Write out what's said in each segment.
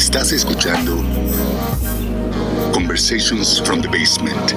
Estás escuchando Conversations from the Basement.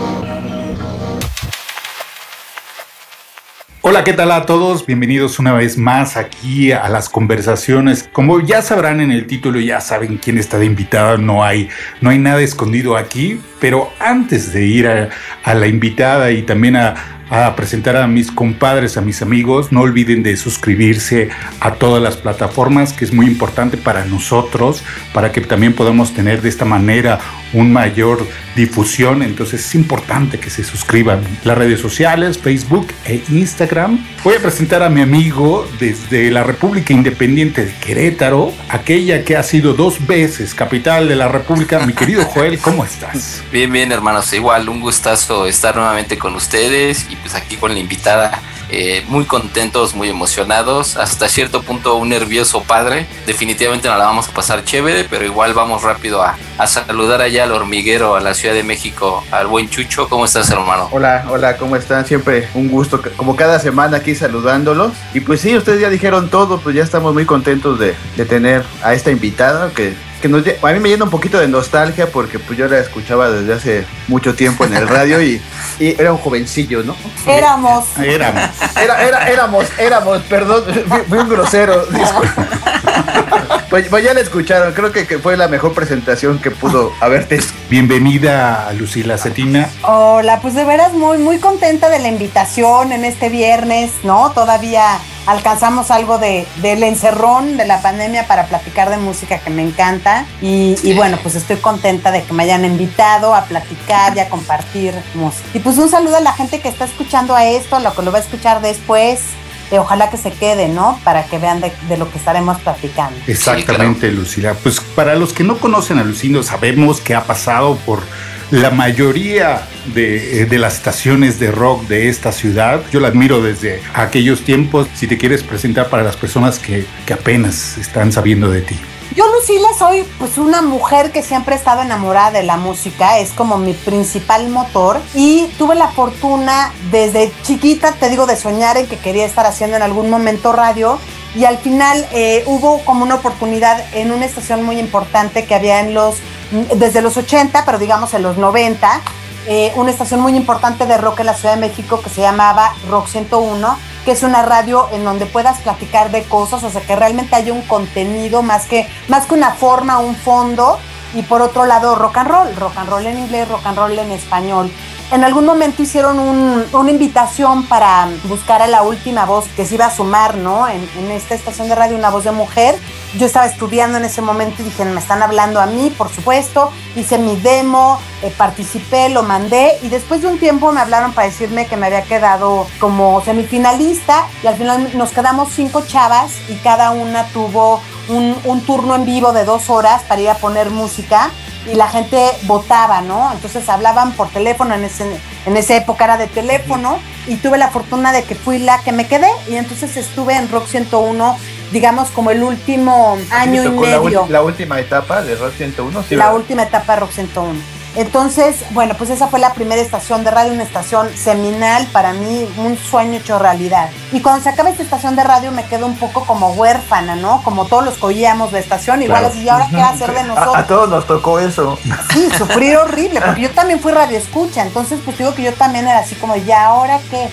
Hola, ¿qué tal a todos? Bienvenidos una vez más aquí a las conversaciones. Como ya sabrán en el título, ya saben quién está de invitada, no hay, no hay nada escondido aquí, pero antes de ir a, a la invitada y también a, a presentar a mis compadres, a mis amigos. No olviden de suscribirse a todas las plataformas, que es muy importante para nosotros, para que también podamos tener de esta manera un mayor difusión. Entonces es importante que se suscriban. Las redes sociales, Facebook e Instagram. Voy a presentar a mi amigo desde la República Independiente de Querétaro, aquella que ha sido dos veces capital de la República. Mi querido Joel, ¿cómo estás? Bien, bien, hermanos. Igual, un gustazo estar nuevamente con ustedes y pues aquí con la invitada eh, muy contentos, muy emocionados, hasta cierto punto un nervioso padre. Definitivamente no la vamos a pasar chévere, pero igual vamos rápido a, a, saludar allá al hormiguero, a la Ciudad de México, al buen Chucho. ¿Cómo estás, hermano? Hola, hola, ¿cómo están? Siempre un gusto, como cada semana aquí saludándolos. Y pues sí, ustedes ya dijeron todo, pues ya estamos muy contentos de, de tener a esta invitada que que nos, a mí me llena un poquito de nostalgia porque pues yo la escuchaba desde hace mucho tiempo en el radio y, y era un jovencillo, ¿no? Éramos. Éramos. Era, era, éramos, éramos, perdón, fui un grosero. Pues, pues, ya la escucharon, creo que, que, fue la mejor presentación que pudo haberte. Bienvenida a Lucila Cetina. Hola, pues de veras muy, muy contenta de la invitación en este viernes, ¿no? Todavía alcanzamos algo de, del encerrón de la pandemia para platicar de música que me encanta y, y, bueno, pues estoy contenta de que me hayan invitado a platicar y a compartir música. Y pues un saludo a la gente que está escuchando a esto, a lo que lo va a escuchar después. Eh, ojalá que se quede, ¿no? Para que vean de, de lo que estaremos platicando. Exactamente, sí, claro. Lucila. Pues para los que no conocen a Lucindo, sabemos que ha pasado por la mayoría de, de, las estaciones de rock de esta ciudad. Yo la admiro desde aquellos tiempos. Si te quieres presentar para las personas que, que apenas están sabiendo de ti. Yo, Lucila, soy pues una mujer que siempre he estado enamorada de la música, es como mi principal motor y tuve la fortuna desde chiquita, te digo, de soñar en que quería estar haciendo en algún momento radio y al final eh, hubo como una oportunidad en una estación muy importante que había en los, desde los 80, pero digamos en los 90, eh, una estación muy importante de rock en la Ciudad de México que se llamaba Rock 101, que es una radio en donde puedas platicar de cosas, o sea, que realmente haya un contenido más que, más que una forma, un fondo. Y por otro lado, rock and roll, rock and roll en inglés, rock and roll en español. En algún momento hicieron un, una invitación para buscar a la última voz que se iba a sumar, ¿no? En, en, esta estación de radio, una voz de mujer. Yo estaba estudiando en ese momento y dije, me están hablando a mí, por supuesto. Hice mi demo, eh, participé, lo mandé y después de un tiempo me hablaron para decirme que me había quedado como semifinalista y al final nos quedamos cinco chavas y cada una tuvo un, un turno en vivo de dos horas para ir a poner música y la gente votaba, ¿no? Entonces hablaban por teléfono, en, ese, en esa época era de teléfono, y tuve la fortuna de que fui la que me quedé, y entonces estuve en Rock 101, digamos, como el último año y medio. La, la, última etapa de Rock 101, sí. La ¿verdad? última etapa de Rock 101. Entonces, bueno, pues esa fue la primera estación de radio, una estación seminal para mí, un sueño hecho realidad. Y cuando se acaba esta estación de radio me quedo un poco como huérfana, ¿no? Como todos los que oíamos la estación, igual claro. así, ¿y ahora qué va a hacer de nosotros? A, a, todos nos tocó eso. Sí, sufrir horrible, porque yo también fui radio escucha, entonces pues digo que yo también era así como, ¿ya ahora qué?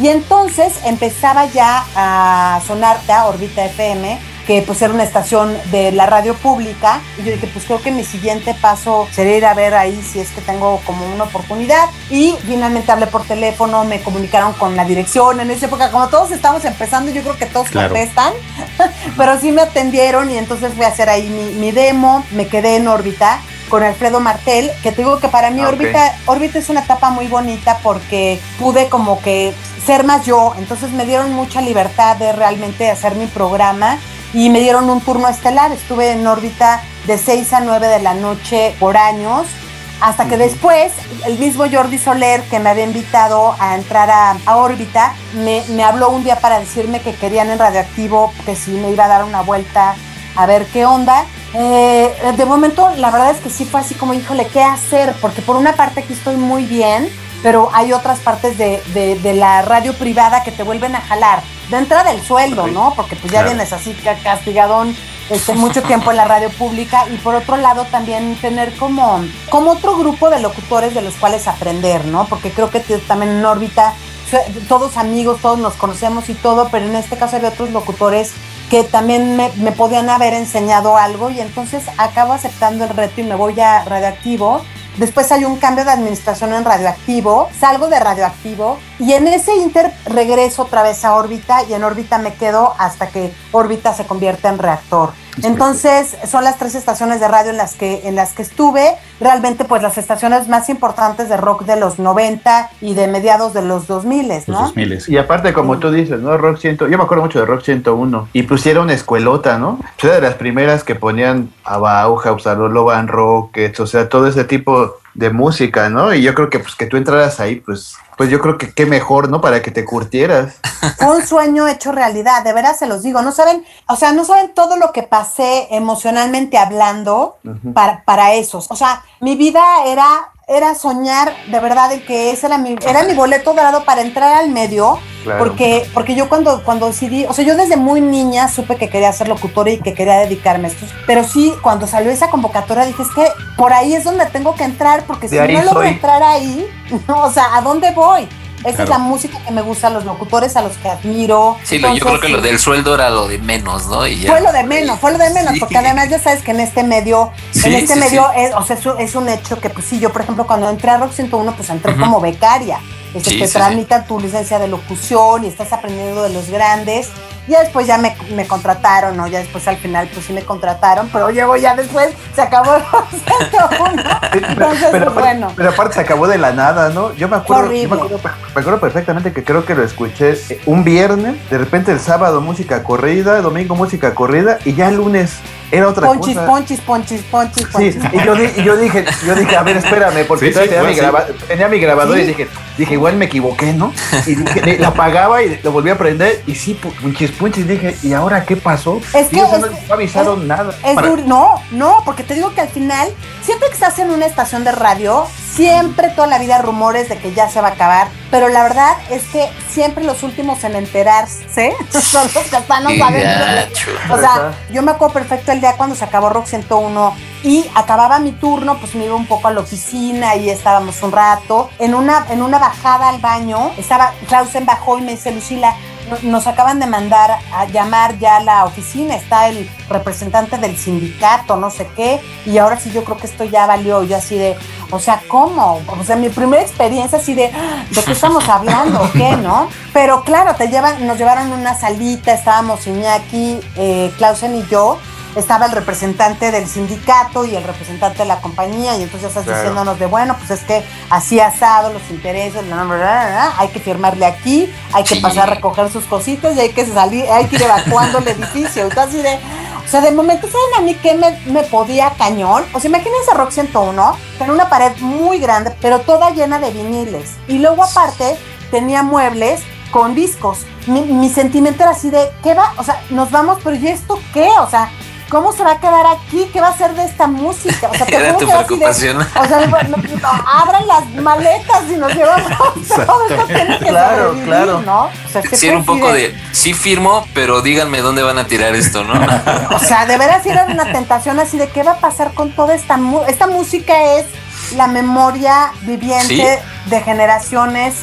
Y entonces empezaba ya a sonarte a Orbita FM, que pues era una estación de la radio pública y yo dije pues creo que mi siguiente paso sería ir a ver ahí si es que tengo como una oportunidad. Y finalmente hablé por teléfono, me comunicaron con la dirección. En esa época, como todos estamos empezando yo creo que todos claro. contestan, pero sí me atendieron y entonces fui a hacer ahí mi, mi demo, me quedé en órbita con Alfredo Martel, que te digo que para mí okay. órbita, órbita es una etapa muy bonita porque pude como que ser más yo, entonces me dieron mucha libertad de realmente hacer mi programa y me dieron un turno estelar. Estuve en órbita de 6 a 9 de la noche por años, hasta que después el mismo Jordi Soler, que me había invitado a entrar a, a órbita, me, me, habló un día para decirme que querían en Radioactivo, que si me iba a dar una vuelta a ver qué onda. Eh, de momento, la verdad es que sí fue así como, híjole, ¿qué hacer? Porque por una parte aquí estoy muy bien, pero hay otras partes de, de, de, la radio privada que te vuelven a jalar. De entrada el sueldo, ¿no? Porque pues ya claro. vienes así castigadón este, mucho tiempo en la radio pública y por otro lado también tener como, como otro grupo de locutores de los cuales aprender, ¿no? Porque creo que también en órbita todos amigos, todos nos conocemos y todo, pero en este caso había otros locutores que también me, me, podían haber enseñado algo y entonces acabo aceptando el reto y me voy a radioactivo. Después hay un cambio de administración en radioactivo, salgo de radioactivo y en ese inter regreso otra vez a órbita y en órbita me quedo hasta que órbita se convierte en reactor. Entonces, son las tres estaciones de radio en las que en las que estuve, realmente pues las estaciones más importantes de rock de los 90 y de mediados de los 2000, ¿no? Los 2000. Y aparte como tú dices, ¿no? Rock 100, yo me acuerdo mucho de Rock 101 y pusieron escuelota, ¿no? Fue de las primeras que ponían a Bauhaus, a Loban Rockets, o sea, todo ese tipo de música, ¿no? Y yo creo que pues que tú entraras ahí, pues pues yo creo que qué mejor, ¿no? Para que te curtieras. un sueño hecho realidad, de veras se los digo. No saben, o sea, no saben todo lo que pasé emocionalmente hablando para, para esos. O sea, mi vida era era soñar de verdad de que ese era mi, era mi boleto dorado para entrar al medio, porque, porque yo cuando, cuando decidí, o sea, yo desde muy niña supe que quería ser locutora y que quería dedicarme a esto, pero sí, cuando salió esa convocatoria dije, es que por ahí es donde tengo que entrar, porque si no logro entrar ahí, no, o sea, ¿a dónde voy? Esa es la música que me gusta, los locutores a los que admiro. Sí, yo creo que lo del sueldo era lo de menos, ¿no? Fue lo de menos, fue lo de menos, porque además ya sabes que en este medio, en este medio, es, o sea, es, un hecho que, pues sí, yo por ejemplo cuando entré a Rock 101, pues entré como becaria. Este, te tramita tu licencia de locución y estás aprendiendo de los grandes. Ya después ya me, me, contrataron, ¿no? Ya después al final pues sí me contrataron, pero llevo ya después, se acabó el Entonces, pero, pues, bueno. Pero aparte se acabó de la nada, ¿no? Yo me acuerdo, yo me acuerdo, me acuerdo, perfectamente que creo que lo escuché un viernes, de repente el sábado música corrida, domingo música corrida y ya el lunes era otra ponchis, cosa. Ponchis, ponchis, ponchis, ponchis. Sí, y yo, yo, dije, yo dije, a ver, espérame, porque tenía, mi tenía, mi grabador y dije, dije, igual me equivoqué, ¿no? Y dije, la apagaba y lo volví a prender y sí, punchis, punchis, dije, ¿y ahora qué pasó? Es que no avisaron nada. Es no, no, porque te digo que al final, siempre que estás en una estación de radio, siempre toda la vida rumores de que ya se va a acabar, pero la verdad es que siempre los últimos en enterarse son los que están O sea, yo me acuerdo perfecto el día cuando se acabó Rock 101 y acababa mi turno, pues me iba un poco a la oficina y estábamos un rato. En una, en una bajada al baño, estaba, Clausen bajó y me dice, Lucila, nos acaban de mandar a llamar ya a la oficina, está el representante del sindicato, no sé qué, y ahora sí yo creo que esto ya valió, yo así de, o sea, ¿cómo? O sea, mi primera experiencia así de, ah, ¿de qué estamos hablando? ¿Qué, no? Pero claro, te llevan, nos llevaron una salita, estábamos Iñaki, eh, Clausen y yo, estaba el representante del sindicato y el representante de la compañía y entonces estás diciéndonos de bueno pues es que así asado los intereses hay que firmarle aquí hay que pasar a recoger sus cositas y hay que salir hay que ir evacuando el edificio así de o sea de momento saben a mí que me, me podía cañón o sea imagínense Rock 101 con una pared muy grande pero toda llena de viniles. Y luego aparte tenía muebles con discos. Mi, mi sentimiento era así de ¿qué va? o sea nos vamos pero ¿y esto qué? o sea ¿cómo se va a quedar aquí? ¿Qué va a ser de esta música? O sea, Era tu preocupación. o sea, abran las maletas y nos llevamos todo esto tiene que Claro, claro. ¿no? O sea, sí, era un poco de... sí firmo, pero díganme dónde van a tirar esto, ¿no? o sea, de veras era una tentación así de qué va a pasar con toda esta música. Esta música es la memoria viviente de generaciones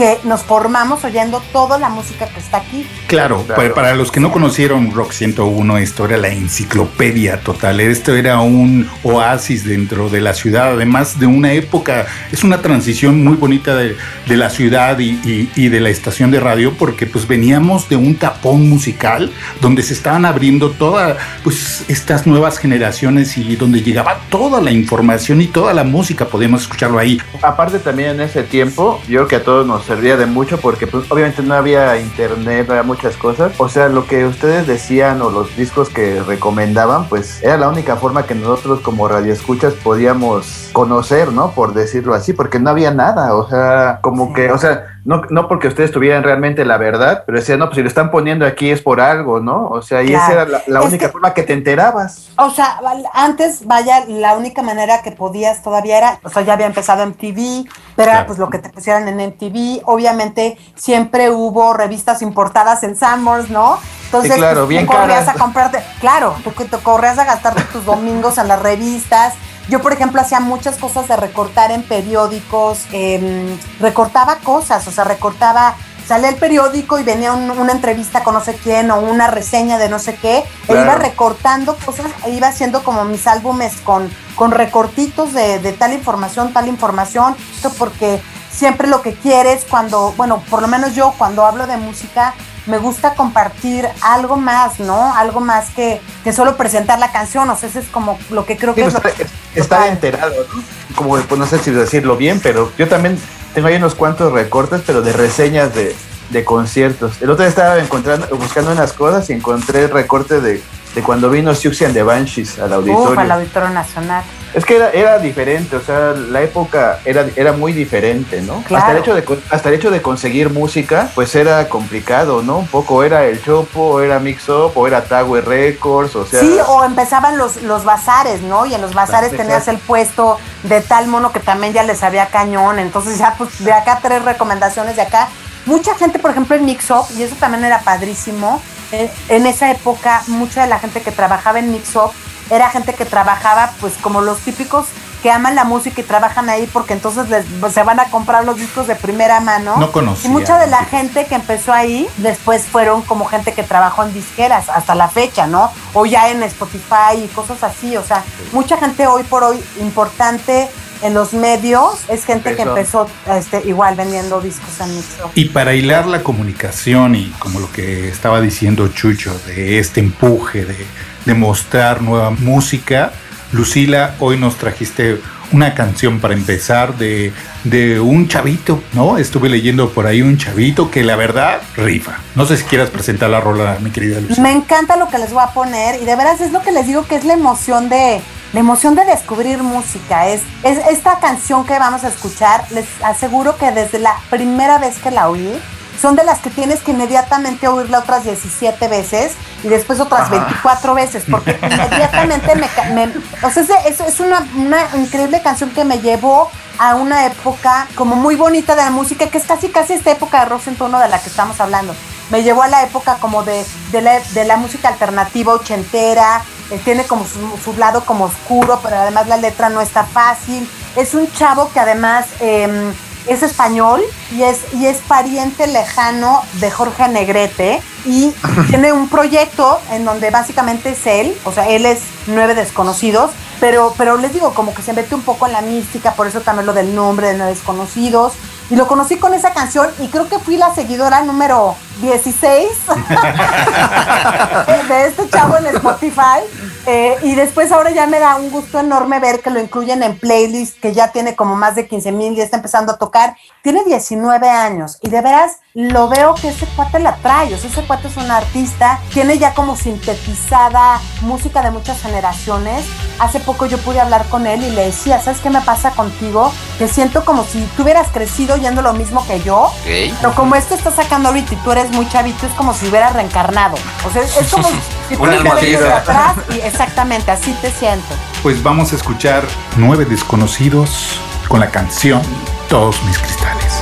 que nos formamos oyendo toda la música que está aquí. Claro, Para, los que no conocieron Rock 101, esto era la enciclopedia total. Esto era un oasis dentro de la ciudad, además de una época, es una transición muy bonita de, la ciudad y, de la estación de radio, porque pues veníamos de un tapón musical donde se estaban abriendo todas pues, estas nuevas generaciones y donde llegaba toda la información y toda la música, podíamos escucharlo ahí. Aparte también en ese tiempo, yo creo que a todos nos servía de mucho porque pues obviamente no había internet, no había muchas cosas. O sea, lo que ustedes decían o los discos que recomendaban, pues era la única forma que nosotros como radioescuchas podíamos conocer, ¿no? Por decirlo así, porque no había nada. O sea, como que, o sea, no, no porque ustedes tuvieran realmente la verdad, pero decían, no, pues si lo están poniendo aquí es por algo, ¿no? O sea, y esa era la, la única que, forma que te enterabas. O sea, antes, vaya, la única manera que podías todavía era, o sea, ya había empezado MTV, pero era pues lo que te pusieran en MTV. Obviamente, siempre hubo revistas importadas en Summers, ¿no? Entonces, sí, claro, pues, bien tú corrías a comprarte, claro, tú te corrías a gastarte tus domingos en las revistas. Yo, por ejemplo, hacía muchas cosas de recortar en periódicos, eh, recortaba cosas, o sea, recortaba, salía el periódico y venía un, una entrevista con no sé quién o una reseña de no sé qué, Claro. e iba recortando cosas, e iba haciendo como mis álbumes con, con recortitos de, de tal información, tal información, esto porque siempre lo que quieres cuando, bueno, por lo menos yo cuando hablo de música, me gusta compartir algo más, ¿no? Algo más que, que solo presentar la canción, o sea, eso es como lo que creo Sí, que es pues, lo estar, estar total. enterado, ¿no? Como, pues no sé si decirlo bien, pero yo también tengo ahí unos cuantos recortes, pero de reseñas de, de conciertos. El otro día estaba encontrando, buscando unas cosas y encontré el recorte de, de cuando vino Siouxsie and the Banshees al auditorio. Uf, al Auditorio Nacional. Es que era, era diferente, o sea, la época era, era muy diferente, ¿no? Claro. Hasta, el hecho de, hasta el hecho de conseguir música, pues era complicado, ¿no? Un poco era el Chopo, o era Mix Up, o era Tower Records, o sea... Sí, o empezaban los, los bazares, ¿no? Y en los bazares tenías el puesto de tal mono que también ya les había cañón. Entonces ya pues de acá tres recomendaciones de acá. Mucha gente, por ejemplo, en Mix Up, y eso también era padrísimo, en esa época mucha de la gente que trabajaba en Mix Up era gente que trabajaba pues como los típicos que aman la música y trabajan ahí porque entonces les, pues, se van a comprar los discos de primera mano. No conocía. Y mucha de la gente que empezó ahí, después fueron como gente que trabajó en disqueras hasta la fecha, ¿no? O ya en Spotify y cosas así. O sea, mucha gente hoy por hoy importante en los medios es gente que Empezó. empezó este, igual vendiendo discos en Mixo. Y para hilar la comunicación y como lo que estaba diciendo Chucho, de este empuje de, de mostrar nueva música, Lucila, hoy nos trajiste una canción para empezar de, de un chavito, ¿no? Estuve leyendo por ahí un chavito que la verdad rifa. No sé si quieras presentar la rola, mi querida Lucila. Me encanta lo que les voy a poner y de veras es lo que les digo que es la emoción de la emoción de descubrir música. Es, es esta canción que vamos a escuchar, les aseguro que desde la primera vez que la oí, son de las que tienes que inmediatamente oírla otras 17 veces y después otras 24 veces, porque inmediatamente me... me- o sea, es, una, una increíble canción que me llevó a una época como muy bonita de la música, que es casi casi esta época de rock 101 de la que estamos hablando. Me llevó a la época como de, de, la, de la música alternativa ochentera, eh, tiene como su, su lado como oscuro, pero además la letra no está fácil. Es un chavo que además... em, es español y es, y es pariente lejano de Jorge Negrete y tiene un proyecto en donde básicamente es él, o sea, él es nueve desconocidos, pero, pero les digo, como que se mete un poco en la mística, por eso también lo del nombre de nueve desconocidos. Y lo conocí con esa canción y creo que fui la seguidora número 16 de este chavo en Spotify. Eh, y después ahora ya me da un gusto enorme ver que lo incluyen en playlist, que ya tiene como más de 15 mil y está empezando a tocar. Tiene 19 años y de veras lo veo que ese cuate la trae. O sea, ese cuate es un artista, tiene ya como sintetizada música de muchas generaciones. Hace poco yo pude hablar con él y le decía, ¿sabes qué me pasa contigo? Que siento como si tú hubieras crecido yendo lo mismo que yo. Pero como esto está sacando ahorita y tú eres muy chavito, es como si hubieras reencarnado. O sea, es como si tú vieja. atrás y exactamente así te siento. Pues vamos a escuchar Nueve Desconocidos con la canción Todos mis cristales.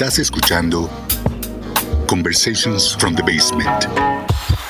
Estás escuchando Conversations from the Basement.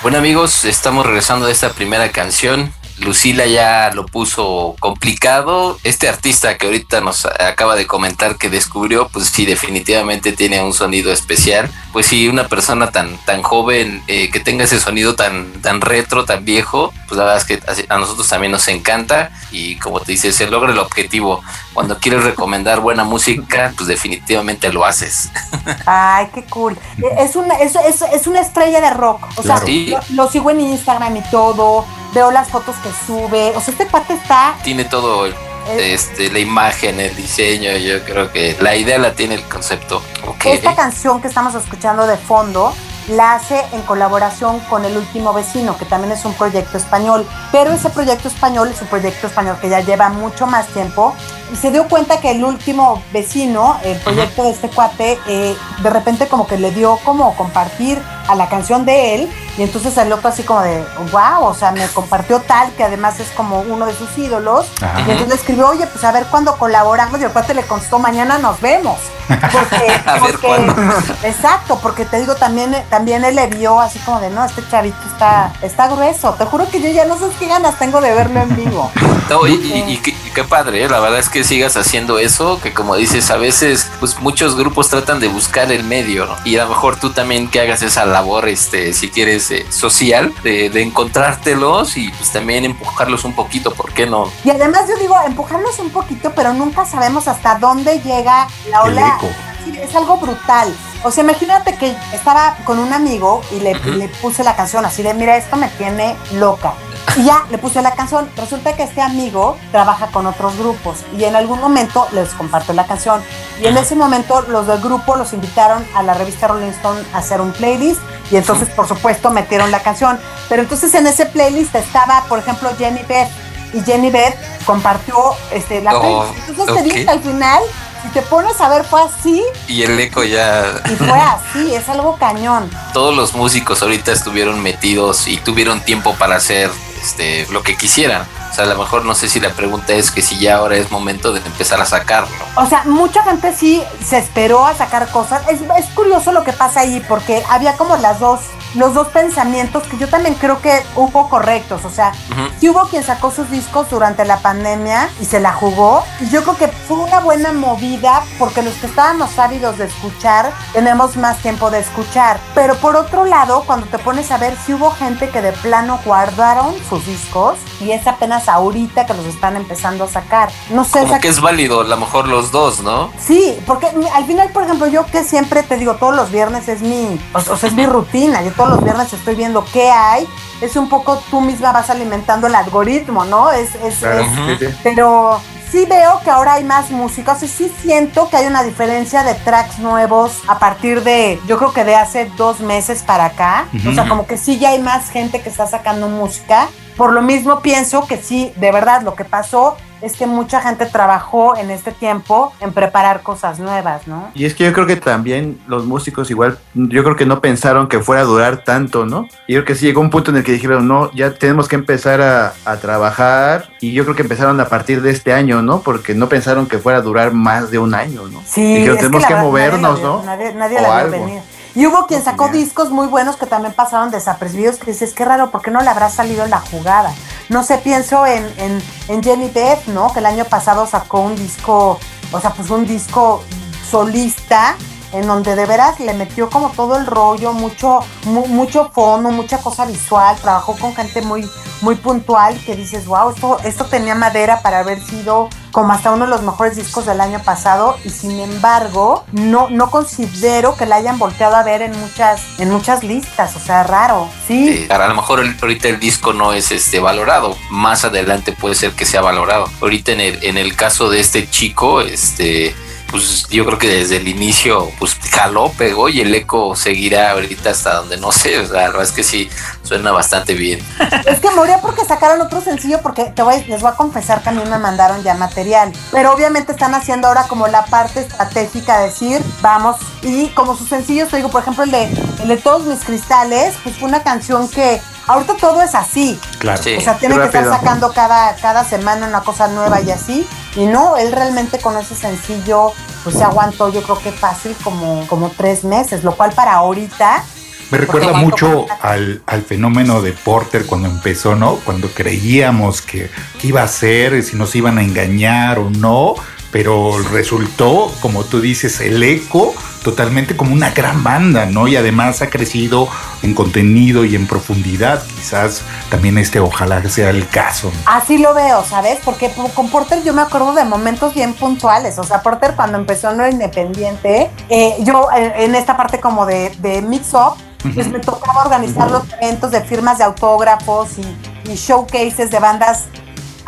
Bueno amigos, estamos regresando a esta primera canción. Lucila ya lo puso complicado. Este artista que ahorita nos acaba de comentar que descubrió, pues sí, definitivamente tiene un sonido especial. Pues sí, una persona tan, tan joven eh, que tenga ese sonido tan, tan retro, tan viejo, pues la verdad es que a nosotros también nos encanta y como te dice, se logra el objetivo. Cuando quieres recomendar buena música, pues definitivamente lo haces. Ay, qué cool. Es una, es, es, es una estrella de rock. O sea, Claro. Sí. lo, lo sigo en Instagram y todo. Veo las fotos que sube. O sea, este cuate está. Tiene todo eh, este, la imagen, el diseño, yo creo que la idea la tiene el concepto. Esta canción que estamos escuchando de fondo la hace en colaboración con El Último Vecino, que también es un proyecto español. Pero ese proyecto español es un proyecto español que ya lleva mucho más tiempo. Se dio cuenta que El Último Vecino, el proyecto de este cuate, eh, de repente como que le dio como compartir a la canción de él. Y entonces el otro así como de, wow, o sea, me compartió tal, que además es como uno de sus ídolos. Ajá. Y entonces le escribió, oye, pues a ver cuándo colaboramos. Y el cuate le constó, mañana nos vemos. Porque, A ver porque-. Exacto, porque te digo, también, también él le vio así como de, no, este chavito está, está grueso. Te juro que yo ya no sé qué ganas tengo de verlo en vivo. No, y, y- y qué, padre, ¿eh? la verdad es que sigas haciendo eso, que como dices, a veces pues muchos grupos tratan de buscar el medio, ¿no? Y a lo mejor tú también que hagas esa labor, este, si quieres, eh, social, de, de encontrártelos y pues también empujarlos un poquito, ¿por qué no? Y además yo digo, empujarlos un poquito, pero nunca sabemos hasta dónde llega la El ola. eco. Es algo brutal. O sea, imagínate que estaba con un amigo y le, puse la canción así de, mira, esto me tiene loca. Y ya le puse la canción. Resulta que este amigo trabaja con otros grupos y en algún momento les compartió la canción. Y en ese momento los del grupo los invitaron a la revista Rolling Stone a hacer un playlist y entonces por supuesto metieron la canción. Pero entonces en ese playlist estaba, por ejemplo, Jenny Beth y Jenny Beth compartió este, la Oh, playlist. Entonces te digo ok. que al final, si te pones a ver, fue así Y el eco ya, y fue así, es algo cañón. todos los músicos ahorita estuvieron metidos y tuvieron tiempo para hacer este, lo que quisieran. O sea, a lo mejor no sé si la pregunta es que si ya ahora es momento de empezar a sacarlo. O sea, mucha gente sí se esperó a sacar cosas. Es, es curioso lo que pasa ahí porque había como las dos, los dos pensamientos que yo también creo que hubo correctos. O sea, Ujú. sí hubo quien sacó sus discos durante la pandemia y se la jugó. Y yo creo que fue una buena movida porque los que estábamos ávidos de escuchar tenemos más tiempo de escuchar. Pero por otro lado, cuando te pones a ver, sí hubo gente que de plano guardaron sus discos y es apenas ahorita que los están empezando a sacar. No sé, o Como sea, que es válido, a lo mejor los dos, ¿no? Sí, porque al final, por ejemplo, yo que siempre te digo, todos los viernes es mi, o, o sea, es mi rutina. Yo todos los viernes estoy viendo qué hay. Es un poco tú misma vas alimentando el algoritmo, ¿no? Es, es, Claro, es- sí, sí. pero sí veo que ahora hay más música. O sea, sí siento que hay una diferencia de tracks nuevos a partir de, yo creo que de hace dos meses para acá. O sea, como que sí ya hay más gente que está sacando música. Por lo mismo pienso que sí, de verdad, lo que pasó es que mucha gente trabajó en este tiempo en preparar cosas nuevas, ¿no? Y es que yo creo que también los músicos igual, yo creo que no pensaron que fuera a durar tanto, ¿no? Y yo creo que sí llegó un punto en el que dijeron, no, ya tenemos que empezar a, a trabajar. Y yo creo que empezaron a partir de este año, ¿no? Porque no pensaron que fuera a durar más de un año, ¿no? Sí, Dijeron, tenemos que verdad, movernos, nadie ¿no? Nadie, nadie O la algo. venir. Y hubo quien sacó discos muy buenos que también pasaron desapercibidos, que dices, qué raro, ¿por qué no le habrá salido la jugada? No sé, pienso en, en, en Jenny Beth, ¿no? Que el año pasado sacó un disco, o sea, pues un disco solista, en donde de veras le metió como todo el rollo, mucho, mu- mucho fondo, mucha cosa visual, trabajó con gente muy, muy puntual, que dices, wow, esto, esto tenía madera para haber sido como hasta uno de los mejores discos del año pasado, y sin embargo, no, no considero que la hayan volteado a ver en muchas, en muchas listas, o sea, raro, sí. Eh, a lo mejor ahorita el disco no es este valorado. Más adelante puede ser que sea valorado. Ahorita en el, en el caso de este chico, este, pues yo creo que desde el inicio, pues jaló, pegó y el eco seguirá ahorita hasta donde no sé. O sea, la verdad es que sí suena bastante bien. Es que moría porque sacaron otro sencillo porque te voy, les voy a confesar que a mí me mandaron ya material. Pero obviamente están haciendo ahora como la parte estratégica de decir, vamos. Y como sus sencillos, te digo, por ejemplo, el de, el de Todos mis cristales, pues fue una canción que ahorita todo es así. Claro. Sí. O sea, tiene que estar sacando cada, cada semana una cosa nueva y así. Y no, él realmente con ese sencillo, pues se aguantó yo creo que fácil como, como tres meses, lo cual para ahorita Me recuerda Porque mucho al, al fenómeno de Porter cuando empezó, ¿no? Cuando creíamos que, que iba a ser, si nos iban a engañar o no, pero resultó, como tú dices, el eco totalmente como una gran banda, ¿no? Y además ha crecido en contenido y en profundidad. Quizás también este ojalá sea el caso. ¿no? Así lo veo, ¿sabes? Porque po- con Porter yo me acuerdo de momentos bien puntuales. O sea, Porter cuando empezó en lo independiente, eh, yo eh, en esta parte como de, de Mix Up, pues me tocaba organizar los eventos de firmas de autógrafos y, y showcases de bandas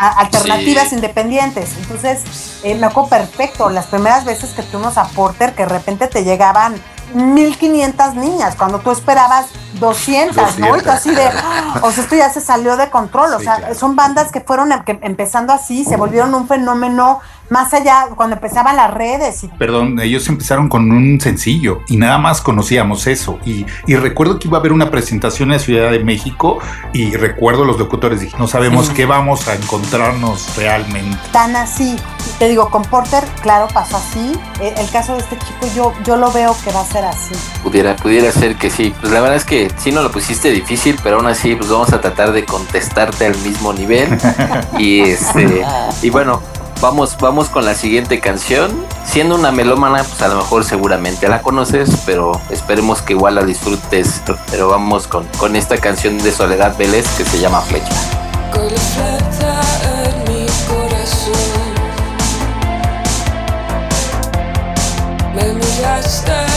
a- alternativas Sí. independientes. Entonces, eh, me acuerdo perfecto las primeras veces que fuimos a Porter, que de repente te llegaban 1500 niñas, cuando tú esperabas 200, ¿no? Y tú así de, o sea, esto ya se salió de control. O sea, claro. son bandas que fueron em- que empezando así, se volvieron un fenómeno más allá, cuando empezaban las redes y Perdón, ellos empezaron con un sencillo y nada más conocíamos eso. Y, y recuerdo que iba a haber una presentación en la Ciudad de México y recuerdo los locutores, dije, no sabemos Sí. qué vamos a encontrarnos realmente. tan así. Te digo, con Porter, claro, pasó así. Eh, el caso de este chico, yo, yo lo veo que va a ser así. Pudiera, pudiera ser que sí. Pues la verdad es que sí no lo pusiste difícil, pero aún así pues vamos a tratar de contestarte al mismo nivel. y este y bueno, vamos vamos con la siguiente canción. Siendo una melómana, pues a lo mejor seguramente la conoces, pero esperemos que igual la disfrutes. Pero vamos con, con esta canción de Soledad Vélez que se llama Flecha. Me miraste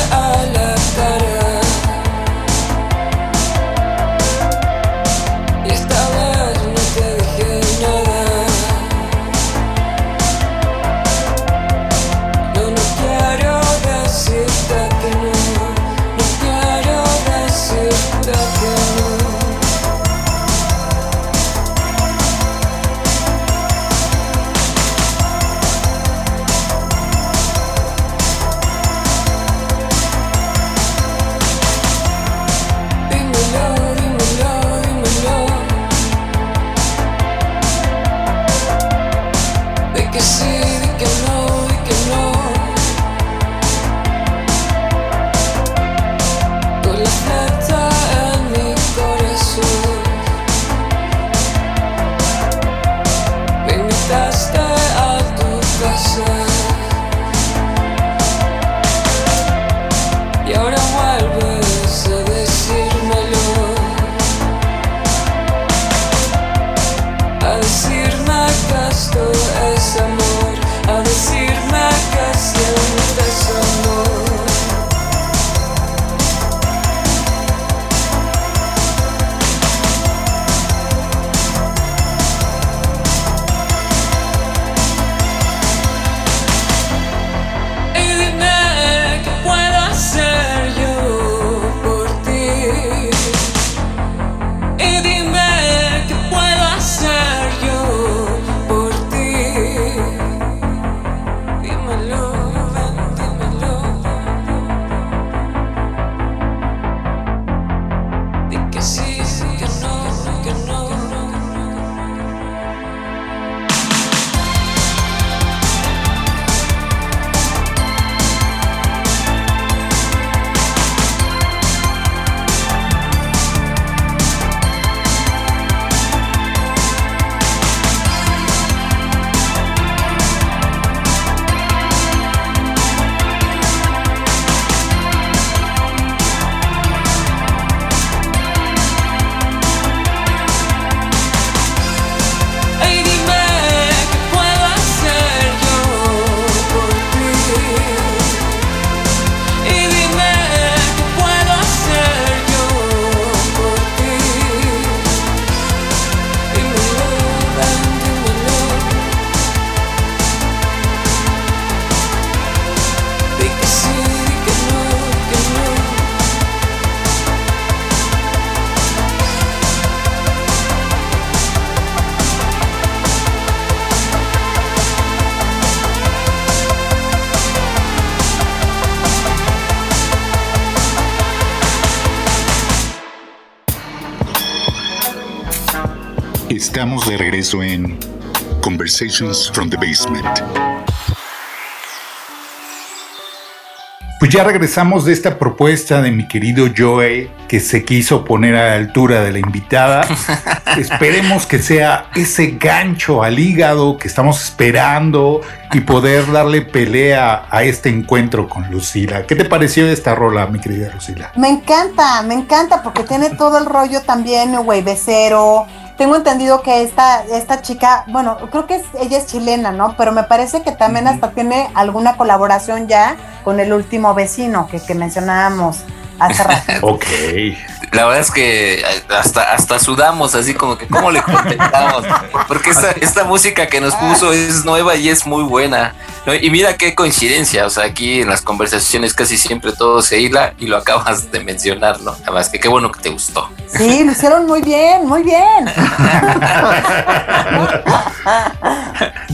Estamos de regreso en Conversations from the Basement. Pues ya regresamos de esta propuesta de mi querido Joey, que se quiso poner a la altura de la invitada. Esperemos que sea ese gancho al hígado que estamos esperando y poder darle pelea a este encuentro con Lucila. ¿Qué te pareció esta rola, mi querida Lucila? Me encanta, me encanta porque tiene todo el rollo también, güey, becero. Tengo entendido que esta, esta chica, bueno, creo que es, ella es chilena, ¿no? Pero me parece que también hasta tiene alguna colaboración ya con el último vecino que, que mencionábamos hace rato. Ok. La verdad es que hasta, hasta sudamos, así como que, ¿cómo le contestamos? Porque esta, esta música que nos puso es nueva y es muy buena. ¿no? Y mira qué coincidencia, o sea, aquí en las conversaciones casi siempre todo se hila y lo acabas de mencionar, ¿no? Además, que qué bueno que te gustó. Sí, lo hicieron muy bien, muy bien.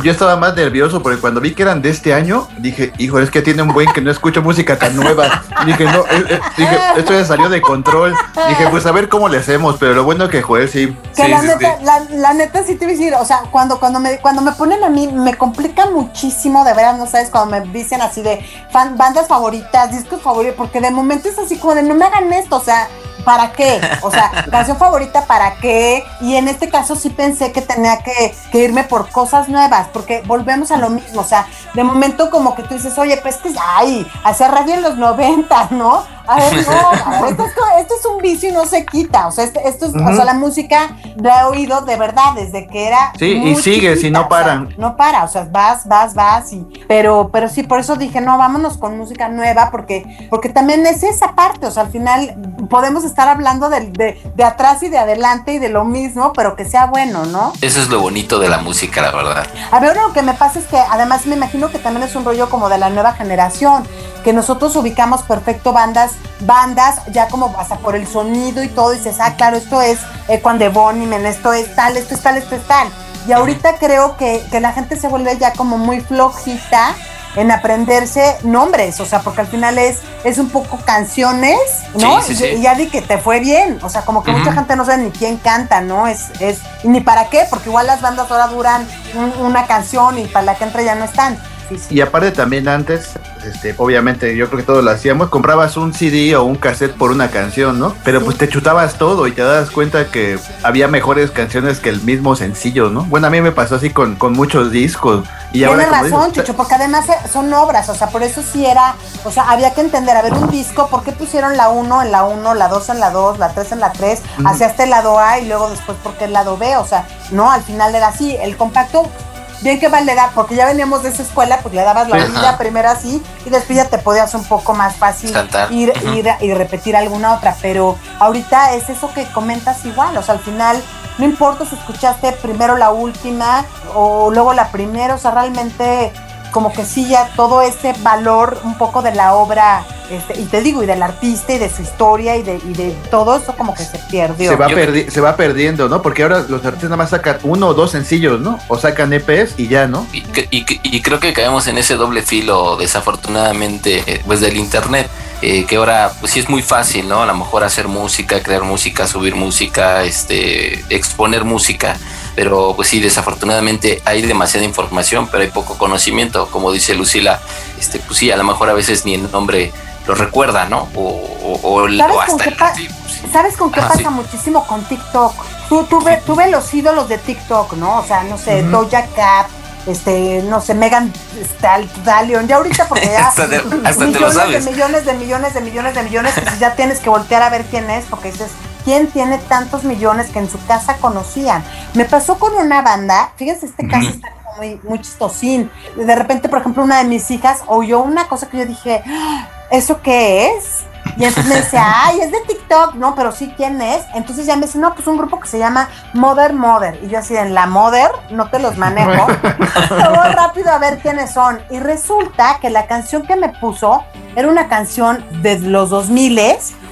Yo estaba más nervioso porque cuando vi que eran de este año, dije, hijo, es que tiene un buen que no escucho música tan nueva. Dije, no, eh, eh, dije, esto ya salió de control. Dije, pues a ver cómo le hacemos, pero lo bueno que Joel sí. Que Sí, la, sí, neta, La, la neta sí te voy a decir, o sea, cuando, cuando, me, cuando me ponen a mí, me complica muchísimo, de veras, no sabes, cuando me dicen así de fan- bandas favoritas, discos favoritos, porque de momento es así como de no me hagan esto, o sea, ¿para qué? O sea, canción favorita, ¿para qué? Y en este caso sí pensé que tenía que, que irme por cosas nuevas, porque volvemos a lo mismo, o sea, de momento como que tú dices, oye, pues que, ay, hacía radio en los 90, ¿no? A ver, no, a ver, esto, es, esto es un vicio y no se quita, o sea, este- esto es, o sea, la música la he oído de verdad desde que era Sí, y sigue, si no chiquita, o sea, paran. no para, o sea, vas, vas, vas, y, pero, pero sí, por eso dije, no, vámonos con música nueva, porque, porque también es esa parte, o sea, al final podemos estar hablando de, de, de atrás y de adelante y de lo mismo, pero que sea bueno, ¿no? Eso es lo bonito de la música, la verdad. A ver, lo que me pasa es que además me imagino que también es un rollo como de la nueva generación, que nosotros ubicamos perfecto bandas, bandas ya como hasta por el sonido y todo, y dices, ah, claro, esto es Equan de Bonimen, esto es tal, esto es tal, esto es tal. Y ahorita creo que, que la gente se vuelve ya como muy flojita en aprenderse nombres, o sea, porque al final es, es un poco canciones, ¿no? Sí, sí, sí. y ya di que te fue bien, o sea, como que mucha gente no sabe ni quién canta, ¿no? Es, es, ni para qué, porque igual las bandas ahora duran un- una canción y para la que entra ya no están. Sí, sí. Y aparte también antes, este, obviamente yo creo que todos lo hacíamos, comprabas un CD o un cassette por una canción, ¿no? Pero pues te chutabas todo y te das cuenta que había mejores canciones que el mismo sencillo, ¿no? Bueno, a mí me pasó así con, con muchos discos. Y Tienes razón, dices, Chucho, porque además eh, son obras, o sea, por eso sí era, o sea, había que entender, a ver, un disco, ¿por qué pusieron la 1 en la 1, la 2 en la 2, la 3 en la 3, hacia este lado A y luego después por qué el lado B? O sea, no, al final era así, el compacto, bien que vale dar, porque ya veníamos de esa escuela, pues le dabas la Sí. vida primero así y después ya te podías un poco más fácil Saltar. ir, Ujú. ir y repetir alguna otra, pero ahorita es eso que comentas igual, o sea, al final no importa si escuchaste primero la última o luego la primera, o sea, realmente como que sí ya todo ese valor un poco de la obra, este, y te digo, y del artista y de su historia y de, y de todo eso como que se perdió. se va, perdi- se va perdiendo, ¿no? Porque ahora los artistas nada más sacan uno o dos sencillos, ¿no? O sacan EPs y ya, ¿no? Y, y cre- y creo que caemos en ese doble filo, desafortunadamente, pues del internet, eh, que ahora pues sí es muy fácil, ¿no? A lo mejor hacer música, crear música, subir música, este, exponer música, pero pues sí, desafortunadamente hay demasiada información, pero hay poco conocimiento, como dice Lucila, este, pues sí, a lo mejor a veces ni el nombre lo recuerda, ¿no? O, o- o el- ¿Sabes o con hasta qué el sí, pues. ¿Sabes con qué Ajá, pasa sí. muchísimo con TikTok? Tú, tuve, tuve los ídolos de TikTok, ¿no? O sea, no sé, Doja Cat, este, no sé, Megan Stal- Stallion, ya ahorita porque ya Hasta te- hasta te lo millones sabes. de millones de millones de millones de millones, pues ya tienes que voltear a ver quién es, porque dices, ¿quién tiene tantos millones que en su casa conocían? Me pasó con una banda, fíjense, este caso está como muy, muy chistosín. De repente, por ejemplo, una de mis hijas oyó una cosa que yo dije, "Ah, ¿eso qué es? Y entonces me dice, ay, es de TikTok, no, pero sí, ¿quién es? Entonces ya me dice, no, pues un grupo que se llama Mother Mother. Y yo así, en la Mother, no te los manejo. Voy rápido a ver quiénes son. Y resulta que la canción que me puso era una canción de los 2000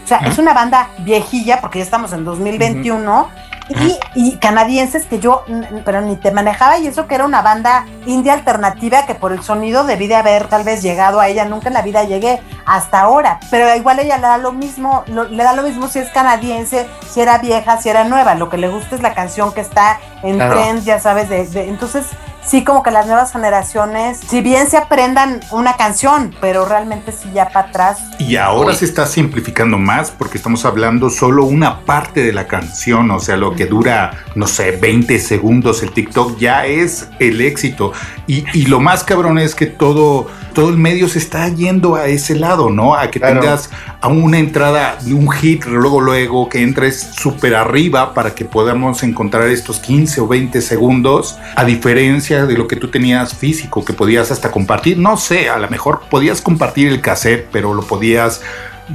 o sea, es una banda viejilla, porque ya estamos en 2021. Y, y canadienses que yo, pero ni te manejaba, y eso que era una banda india alternativa que por el sonido debí de haber tal vez llegado a ella, nunca en la vida llegué hasta ahora, pero igual ella le da lo mismo, lo- le da lo mismo si es canadiense, si era vieja, si era nueva, lo que le gusta es la canción que está en Claro. trend, ya sabes, de, de- entonces sí como que las nuevas generaciones, si bien se aprendan una canción, pero realmente sí ya para atrás. Y ahora Uy. se está simplificando más porque estamos hablando solo una parte de la canción, o sea, lo que dura, no sé, 20 segundos el TikTok ya es el éxito. Y, y lo más cabrón es que todo, todo el medio se está yendo a ese lado, ¿no? A que Claro. tengas a una entrada de un hit, luego, luego, que entres súper arriba para que podamos encontrar estos 15 o 20 segundos, a diferencia de lo que tú tenías físico, que podías hasta compartir, no sé, a lo mejor podías compartir el cassette, pero lo podías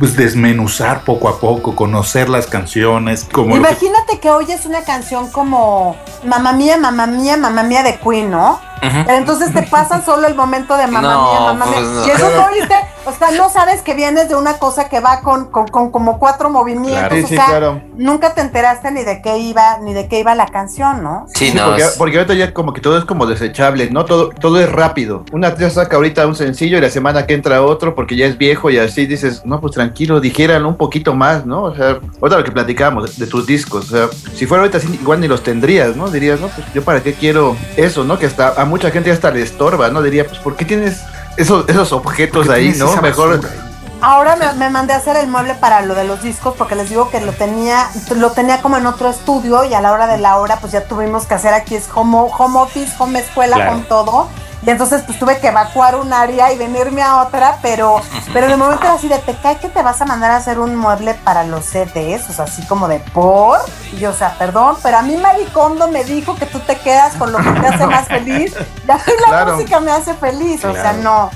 pues desmenuzar poco a poco, conocer las canciones, como lo que- Imagínate que oyes una canción como Mamá Mía, Mamá Mía, Mamá Mía de Queen, ¿no? Entonces te pasan solo el momento de mamá No, mía, mamá mía. pues no. Y eso no oíste, o sea, no sabes que vienes de una cosa que va con, con, con como cuatro movimientos. Claro. Sí, o sí, sea, claro. nunca te enteraste ni de qué iba, ni de qué iba la canción, ¿no? Sí, Sí, no. porque, ahorita ya como que todo es como desechable, ¿no? Todo, todo es rápido. Una artista saca ahorita un sencillo y la semana que entra otro porque ya es viejo y así dices, no, pues tranquilo, dijeran un poquito más, ¿no? O sea, ahorita lo que platicábamos de, de tus discos, o sea, si fuera ahorita así, igual ni los tendrías, ¿no? Dirías, no, pues yo para qué quiero eso, ¿no? Que hasta a mucha gente hasta le estorba, ¿no? Diría, pues ¿por qué tienes esos, esos objetos ¿por qué ahí, no? Mejor... basura? Ahora me, me mandé a hacer el mueble para lo de los discos porque les digo que lo tenía, lo tenía como en otro estudio y a la hora de la hora pues ya tuvimos que hacer aquí es home, home office, home escuela, Claro. con todo. Y entonces pues tuve que evacuar un área y venirme a otra, pero, pero el momento era así de te cae que te vas a mandar a hacer un mueble para los CDs, o sea, así como de por. Y yo, o sea, perdón, pero a mí Maricondo me dijo que tú te quedas con lo que te hace más feliz. Y a mí la Claro. música me hace feliz, o sea, no.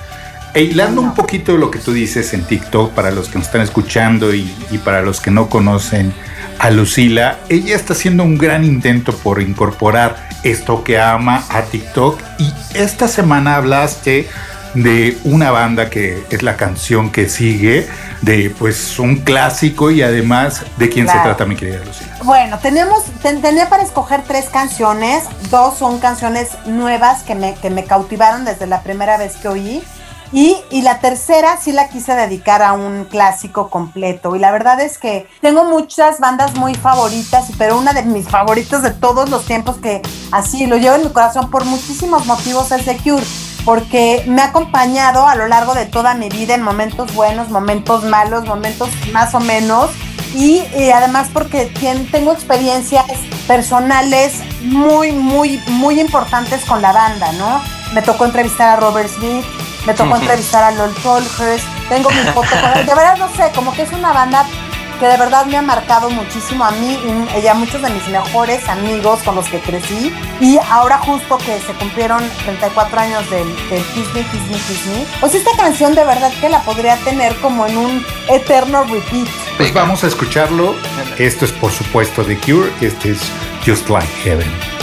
E hilando un poquito de lo que tú dices en TikTok para los que nos están escuchando y, y para los que no conocen a Lucila, ella está haciendo un gran intento por incorporar esto que ama a TikTok y esta semana hablaste de una banda que es la canción que sigue, de pues un clásico y además de quién se Claro. trata mi querida Lucila. Bueno, tenemos, ten- tenía para escoger tres canciones. Dos son canciones nuevas que me, que me cautivaron desde la primera vez que oí. Y, y la tercera sí la quise dedicar a un clásico completo. Y la verdad es que tengo muchas bandas muy favoritas, pero una de mis favoritas de todos los tiempos que así lo llevo en mi corazón por muchísimos motivos es The Cure. Porque me ha acompañado a lo largo de toda mi vida en momentos buenos, momentos malos, momentos más o menos y, eh, además porque tengo experiencias personales muy, muy, muy importantes con la banda, ¿no? Me tocó entrevistar a Robert Smith, me tocó entrevistar a Lol Tolhurst, tengo mi foto con él. De verdad, no sé, como que es una banda que de verdad me ha marcado muchísimo a mí y- a muchos de mis mejores amigos con los que crecí. Y ahora justo que se cumplieron 34 años del, del Kiss Me, Kiss Me, Kiss Me, pues esta canción de verdad que la podría tener como en un eterno repeat. Pues vamos a escucharlo. Esto es por supuesto The Cure, este es Just Like Heaven.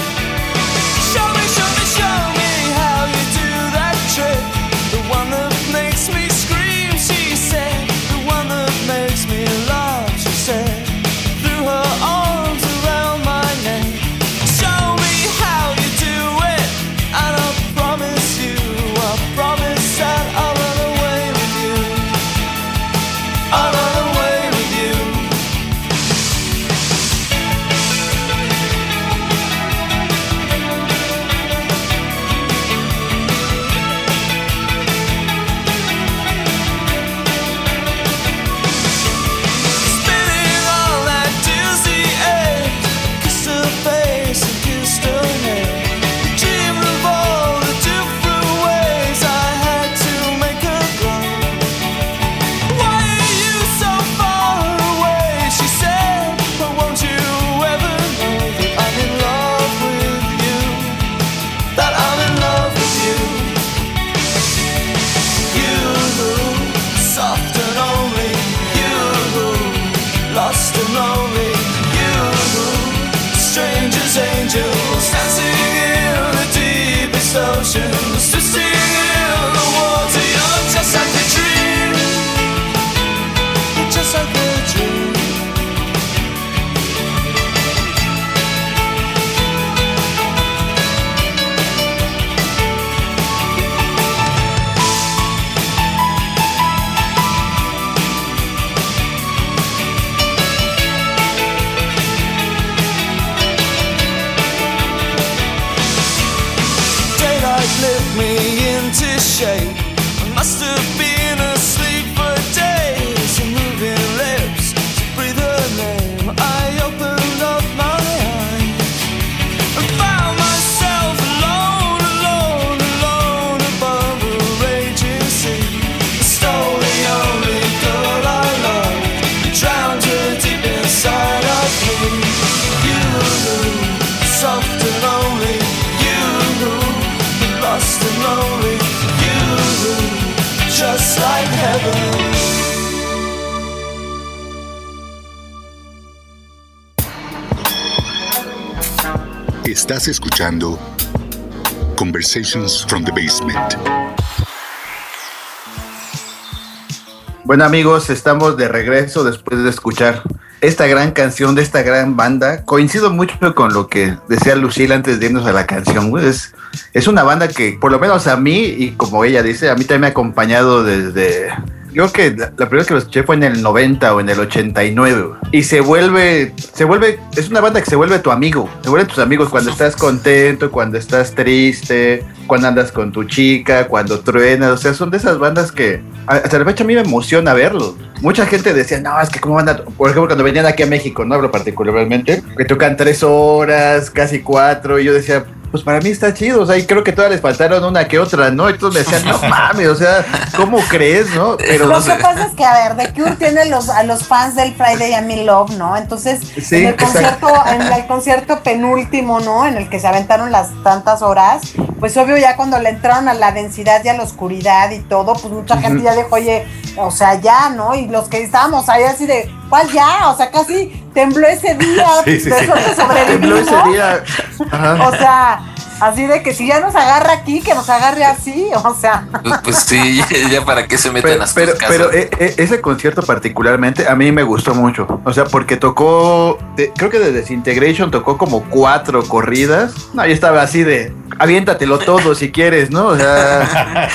Amigos, estamos de regreso después de escuchar esta gran canción de esta gran banda. Coincido mucho con lo que decía Lucille antes de irnos a la canción. Es, es una banda que, por lo menos a mí, y como ella dice, a mí también me ha acompañado desde... Yo que la, la primera vez que lo escuché fue en el 90 o en el 89. güey. Y se vuelve, se vuelve, es una banda que se vuelve tu amigo. Se vuelven tus amigos cuando estás contento, cuando estás triste, cuando andas con tu chica, cuando truenas. O sea, son de esas bandas que hasta la fecha a mí me emociona verlos. Mucha gente decía, no, es que cómo van a... Por ejemplo, cuando venían aquí a México, no hablo particularmente, que tocan tres horas, casi cuatro, y yo decía, pues para mí está chido, o sea, y creo que todas les faltaron una que otra, ¿no? Y todos me decían, no mames, o sea, ¿cómo crees, no? Pero... Lo que pasa es que, a ver, The Cure tiene los, a los fans del Friday I'm in Love, ¿no? Entonces, Sí, en el concierto, en el concierto penúltimo, ¿no? En el que se aventaron las tantas horas, pues obvio ya cuando le entraron a la densidad y a la oscuridad y todo, pues mucha gente ya dijo, oye, o sea, ya, ¿no? Y los que estábamos ahí así de, ¿cuál ya? O sea, casi tembló ese día, Sí, sí, de sí. Tembló ese día. Ajá. O sea, así de que si ya nos agarra aquí, que nos agarre así, o sea. Pues, pues sí, ya, ya para qué se meten Pero, a pero, casas. pero, eh, eh, ese concierto particularmente a mí me gustó mucho. O sea, porque tocó, de- creo que de Desintegration tocó como cuatro corridas. No, yo estaba así de, aviéntatelo todo si quieres, ¿no? O sea,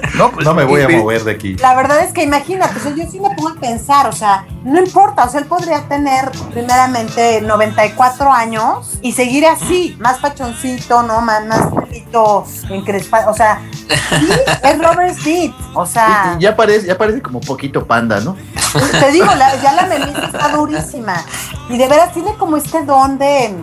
no, pues, No me voy a mover de aquí. La verdad es que imagínate, o sea, yo sí me pongo a pensar, o sea, no importa, o sea, él podría tener primeramente 94 años y seguir así, más pachoncito, ¿no? Más, más pelito encrespado, o sea, sí, es Robert Smith, o sea, y- y ya parece, ya parece como poquito panda, ¿no? te digo, la- ya la memisa está durísima y de veras tiene como este don de...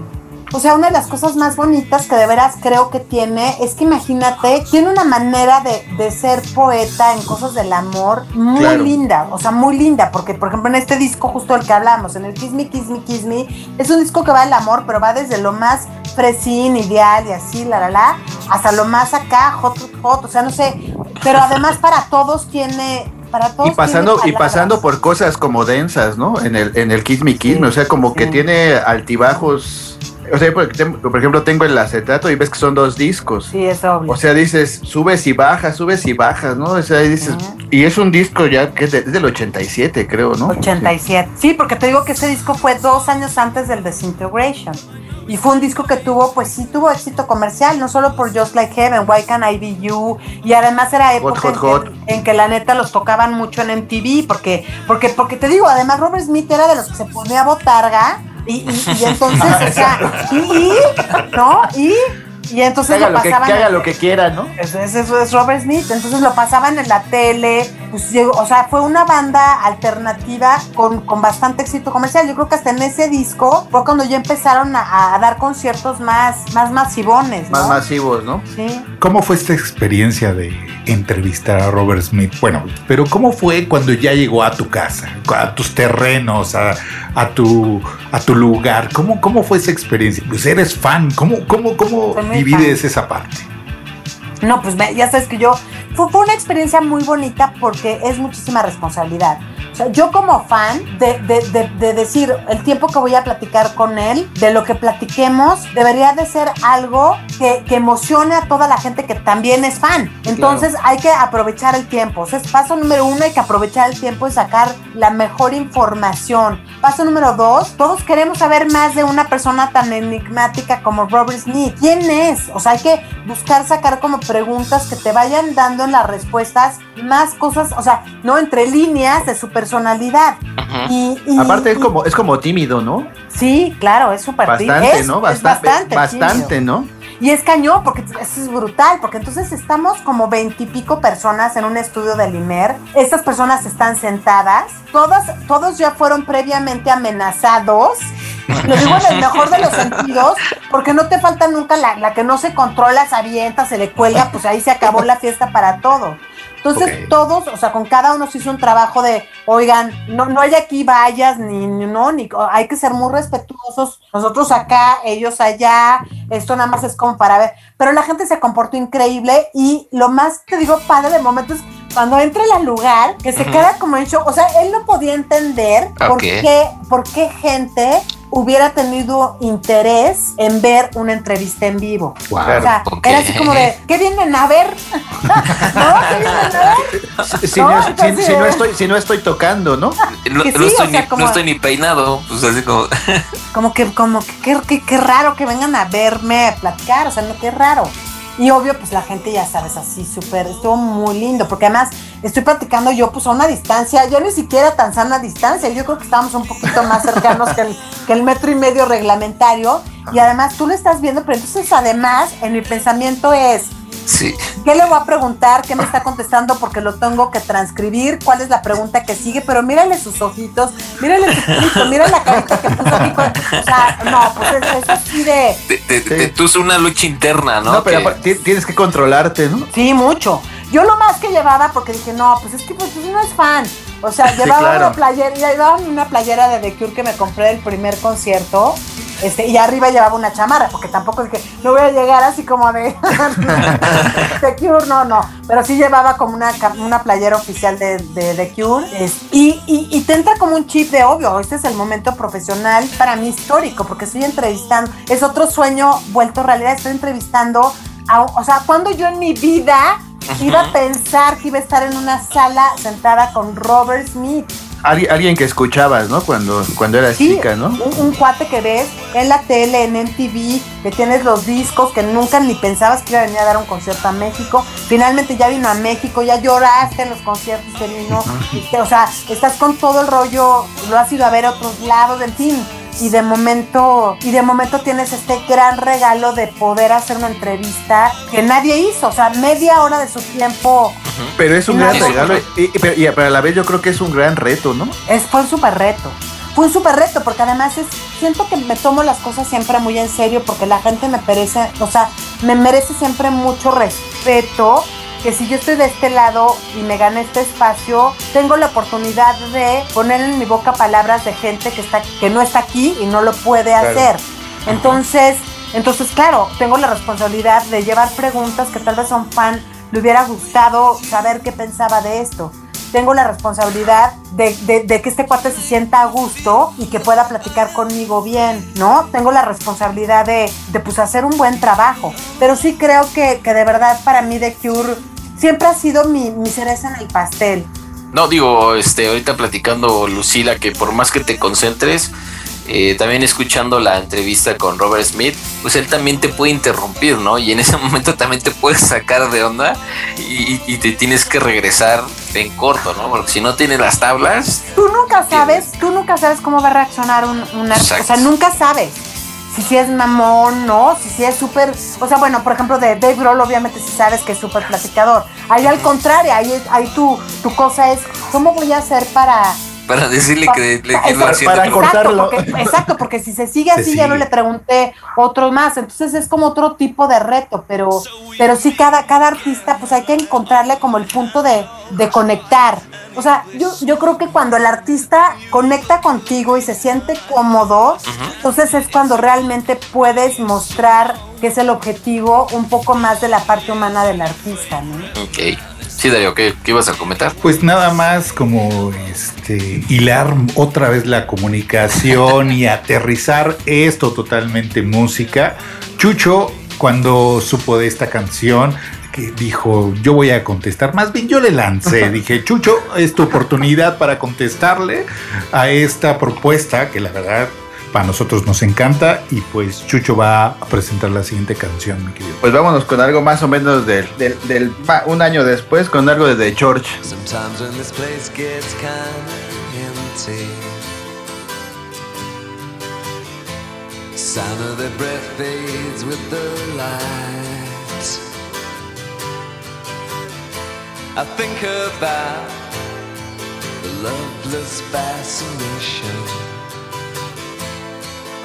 O sea, una de las cosas más bonitas que de veras creo que tiene es que imagínate, tiene una manera de, de ser poeta en cosas del amor muy Claro. linda, o sea, muy linda, porque por ejemplo en este disco justo del que hablamos, en el Kiss Me, Kiss Me, Kiss Me, es un disco que va del amor, pero va desde lo más fresín, ideal y así, la, la, la, hasta lo más acá, hot, hot, hot, o sea, no sé, pero además para todos tiene... Para todos Y pasando, y pasando por cosas como densas, ¿no? En el, en el Kiss Me Kiss Me, o sea, como que sí. tiene altibajos. O sea, por, por ejemplo, tengo el acetato y ves que son dos discos. Sí, es obvio. O sea, dices, subes y bajas, subes y bajas, ¿no? O sea, y dices, y es un disco ya que es, de- es del 87, creo, ¿no? 87. Sí, porque te digo que ese disco fue dos años antes del Disintegration. Y fue un disco que tuvo, pues sí, tuvo éxito comercial, no solo por Just Like Heaven, Why Can I Be You, y además era época Hot, en, Hot, que, en que la neta los tocaban mucho en MTV, porque, porque, porque te digo, además Robert Smith era de los que se ponía botarga, y, y, y entonces, o sea, y, y, ¿no? Y, y Que entonces haga, lo lo que, pasaban. que haga lo que quiera, ¿no? Eso, eso- eso es Robert Smith, entonces lo pasaban en la tele, pues, llegó- o sea, fue una banda alternativa con, con bastante éxito comercial. Yo creo que hasta en ese disco fue cuando ya empezaron a, a dar conciertos más, más masivones, ¿no? Más masivos, ¿no? Sí. ¿Cómo fue esta experiencia de entrevistar a Robert Smith? Bueno, pero ¿cómo fue cuando ya llegó a tu casa, a tus terrenos, a, a tu, a tu lugar? ¿Cómo, ¿Cómo fue esa experiencia? Pues eres fan, ¿cómo, cómo, cómo muy divides esa parte? No, pues ya sabes que yo, fue una experiencia muy bonita porque es muchísima responsabilidad. Sea, yo como fan de, de- de- de decir el tiempo que voy a platicar con él, de lo que platiquemos, debería de ser algo que, que emocione a toda la gente que también es fan. Entonces hay que aprovechar el tiempo. O sea, es paso número uno, hay que aprovechar el tiempo y sacar la mejor información. Paso número dos, todos queremos saber más de una persona tan enigmática como Robert Smith. ¿Quién es? O sea, hay que buscar sacar como preguntas que te vayan dando en las respuestas más cosas, o sea, no entre líneas de su personalidad. Y, y- Aparte es y- como, es como tímido, ¿no? Sí, claro, es súper Bastante, es- ¿no? es Bastante, bastante, bastante, tímido. ¿no? Y es cañón, porque eso es brutal, porque entonces estamos como veintipico personas en un estudio del IMER. Estas personas están sentadas, todas, todos ya fueron previamente amenazados. Lo digo en el mejor de los sentidos, porque no te falta nunca la, la que no se controla, se avienta, se le cuelga, pues ahí se acabó la fiesta para todo. Entonces todos, o sea, con cada uno se hizo un trabajo de, oigan, no, no hay aquí vallas, ni, no, ni, hay que ser muy respetuosos, nosotros acá, ellos allá, esto nada más es como para ver, pero la gente se comportó increíble y lo más, te digo, padre de momento es cuando entra al lugar, que se queda como en shock, o sea, él no podía entender por, Ok. qué, por qué gente hubiera tenido interés en ver una entrevista en vivo. Wow. O sea, era así como de, ¿qué vienen a ver? ¿No? ¿Qué vienen a ver? Si, No, estoy, si no estoy tocando, ¿no? No, Que sí, no estoy o sea, ni, como- no estoy ni peinado, pues así como... Como que, como que, qué, qué- qué raro que vengan a verme a platicar, o sea, no, qué raro. Y obvio, pues la gente ya sabes, así súper, estuvo muy lindo, porque además estoy platicando yo pues a una distancia, yo ni siquiera tan sana distancia, yo creo que estábamos un poquito más cercanos que el, que el metro y medio reglamentario, y además tú lo estás viendo, pero entonces además en mi pensamiento es, Sí. ¿Qué le voy a preguntar? ¿Qué me está contestando? Porque lo tengo que transcribir. ¿Cuál es la pregunta que sigue? Pero mírale sus ojitos, mírale su pulito, mira la carita que puso aquí. con- O sea, no, pues es, es así de. Te, te, Sí. te tuzo una lucha interna, ¿no? No, pero Que- tienes que controlarte, ¿no? Sí, mucho. Yo lo más que llevaba, porque dije, no, pues es que pues, no es fan. O sea, Sí, llevaba claro. una playera, llevaba una playera de The Cure que me compré del primer concierto. Este, y arriba llevaba una chamarra, porque tampoco dije, no voy a llegar así como de The Cure, no, no. Pero sí llevaba como una, una playera oficial de, de The Cure. Es- y, y, y te entra como un chip de obvio, este es el momento profesional para mí histórico, porque estoy entrevistando, es otro sueño vuelto realidad, estoy entrevistando a, o sea, cuando yo en mi vida iba a pensar que iba a estar en una sala sentada con Robert Smith. Alguien, alguien que escuchabas, ¿no? Cuando, cuando eras Sí, chica, ¿no? Un, un cuate que ves en la tele, en MTV, que tienes los discos, que nunca ni pensabas que iba a venir a dar un concierto a México. Finalmente ya vino a México, ya lloraste en los conciertos que vino. O sea, estás con todo el rollo, lo has ido a ver a otros lados, en fin. Y de momento, y de momento tienes este gran regalo de poder hacer una entrevista que nadie hizo. O sea, media hora de su tiempo Pero es un gran eso- regalo. Y, y- pero, y- pero a la vez yo creo que es un gran reto, ¿no? Es, fue un súper reto. Fue un súper reto porque además es, siento que me tomo las cosas siempre muy en serio porque la gente me merece, o sea, me merece siempre mucho respeto. Que si yo estoy de este lado y me gané este espacio, tengo la oportunidad de poner en mi boca palabras de gente que está, que no está aquí y no lo puede hacer. Entonces, entonces, claro, tengo la responsabilidad de llevar preguntas que tal vez a un fan le hubiera gustado saber qué pensaba de esto. Tengo la responsabilidad de, de- que este cuate se sienta a gusto y que pueda platicar conmigo bien, ¿no? Tengo la responsabilidad de, de pues hacer un buen trabajo. Pero sí creo que, que de verdad para mí The Cure siempre ha sido mi, mi cereza en el pastel. No, digo, este, ahorita platicando Lucila, que por más que te concentres, eh, también escuchando la entrevista con Robert Smith, pues él también te puede interrumpir, ¿no? Y en ese momento también te puedes sacar de onda y, y te tienes que regresar en corto, ¿no? Porque si no tienes las tablas, Tú nunca sabes, tú nunca sabes cómo va a reaccionar un, un artista. O sea, nunca sabes. Si sí es mamón, ¿no? Si sí es súper. O sea, bueno, por ejemplo, de Dave Grohl, obviamente sí sabes que es súper platicador. Ahí al contrario, ahí, ahí tu, tu cosa es, ¿cómo voy a hacer para. Para decirle que le Exacto, quiero para como- cortarlo. Porque, exacto, porque si se sigue Se así, ya no le pregunté otro más. Entonces es como otro tipo de reto, pero, pero sí, cada, cada artista, pues hay que encontrarle como el punto de, de conectar. O sea, yo, yo creo que cuando el artista conecta contigo y se siente cómodo, entonces es cuando realmente puedes mostrar que es el objetivo un poco más de la parte humana del artista, ¿no? Ok. Sí, Darío, ¿qué, qué ibas a comentar? Pues nada más como este hilar otra vez la comunicación y aterrizar esto totalmente en música. Chucho, cuando supo de esta canción, que dijo, yo voy a contestar, más bien yo le lancé, dije, Chucho, es tu oportunidad para contestarle a esta propuesta que la verdad para nosotros nos encanta y pues Chucho va a presentar la siguiente canción, mi querido. Pues vámonos con algo más o menos del, del, del- un año después, con algo de The Church. Sometimes when this place gets kind of empty, Sound of their breath fades with the light. I think about the loveless fascination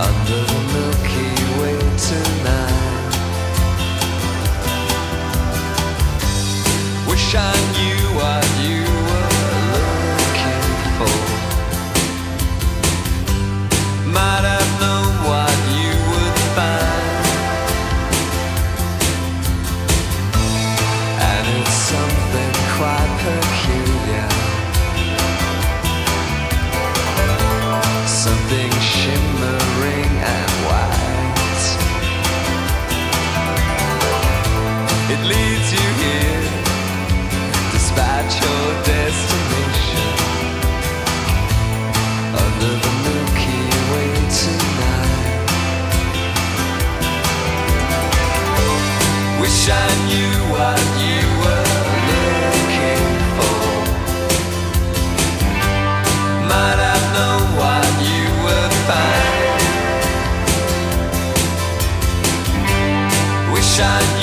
under the Milky Way tonight. Wish I knew what you you here, despite your destination. Under the Milky Way tonight. Wish I knew what you were looking for. Might have known what you. Wish I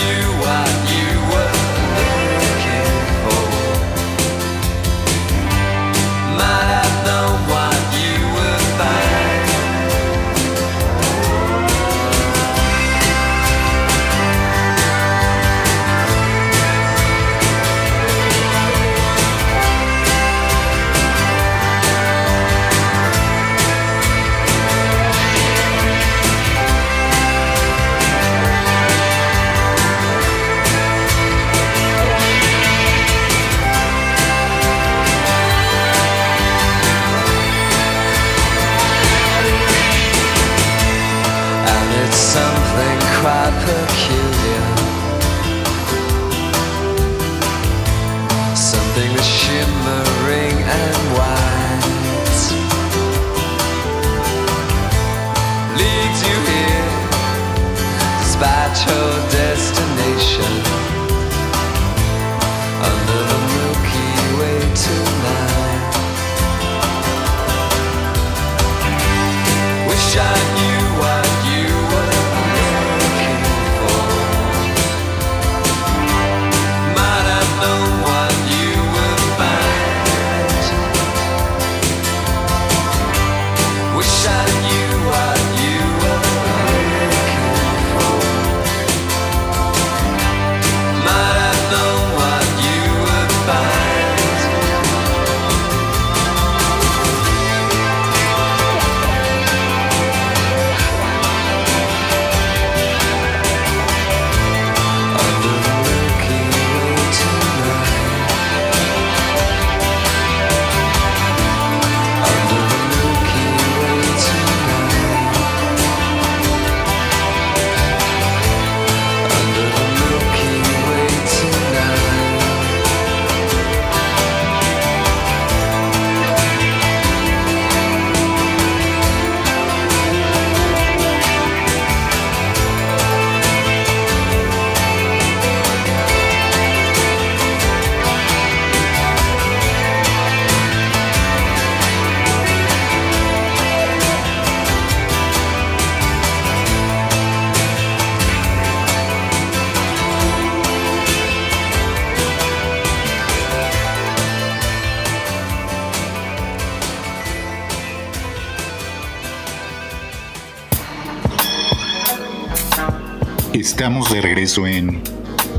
Estamos de regreso en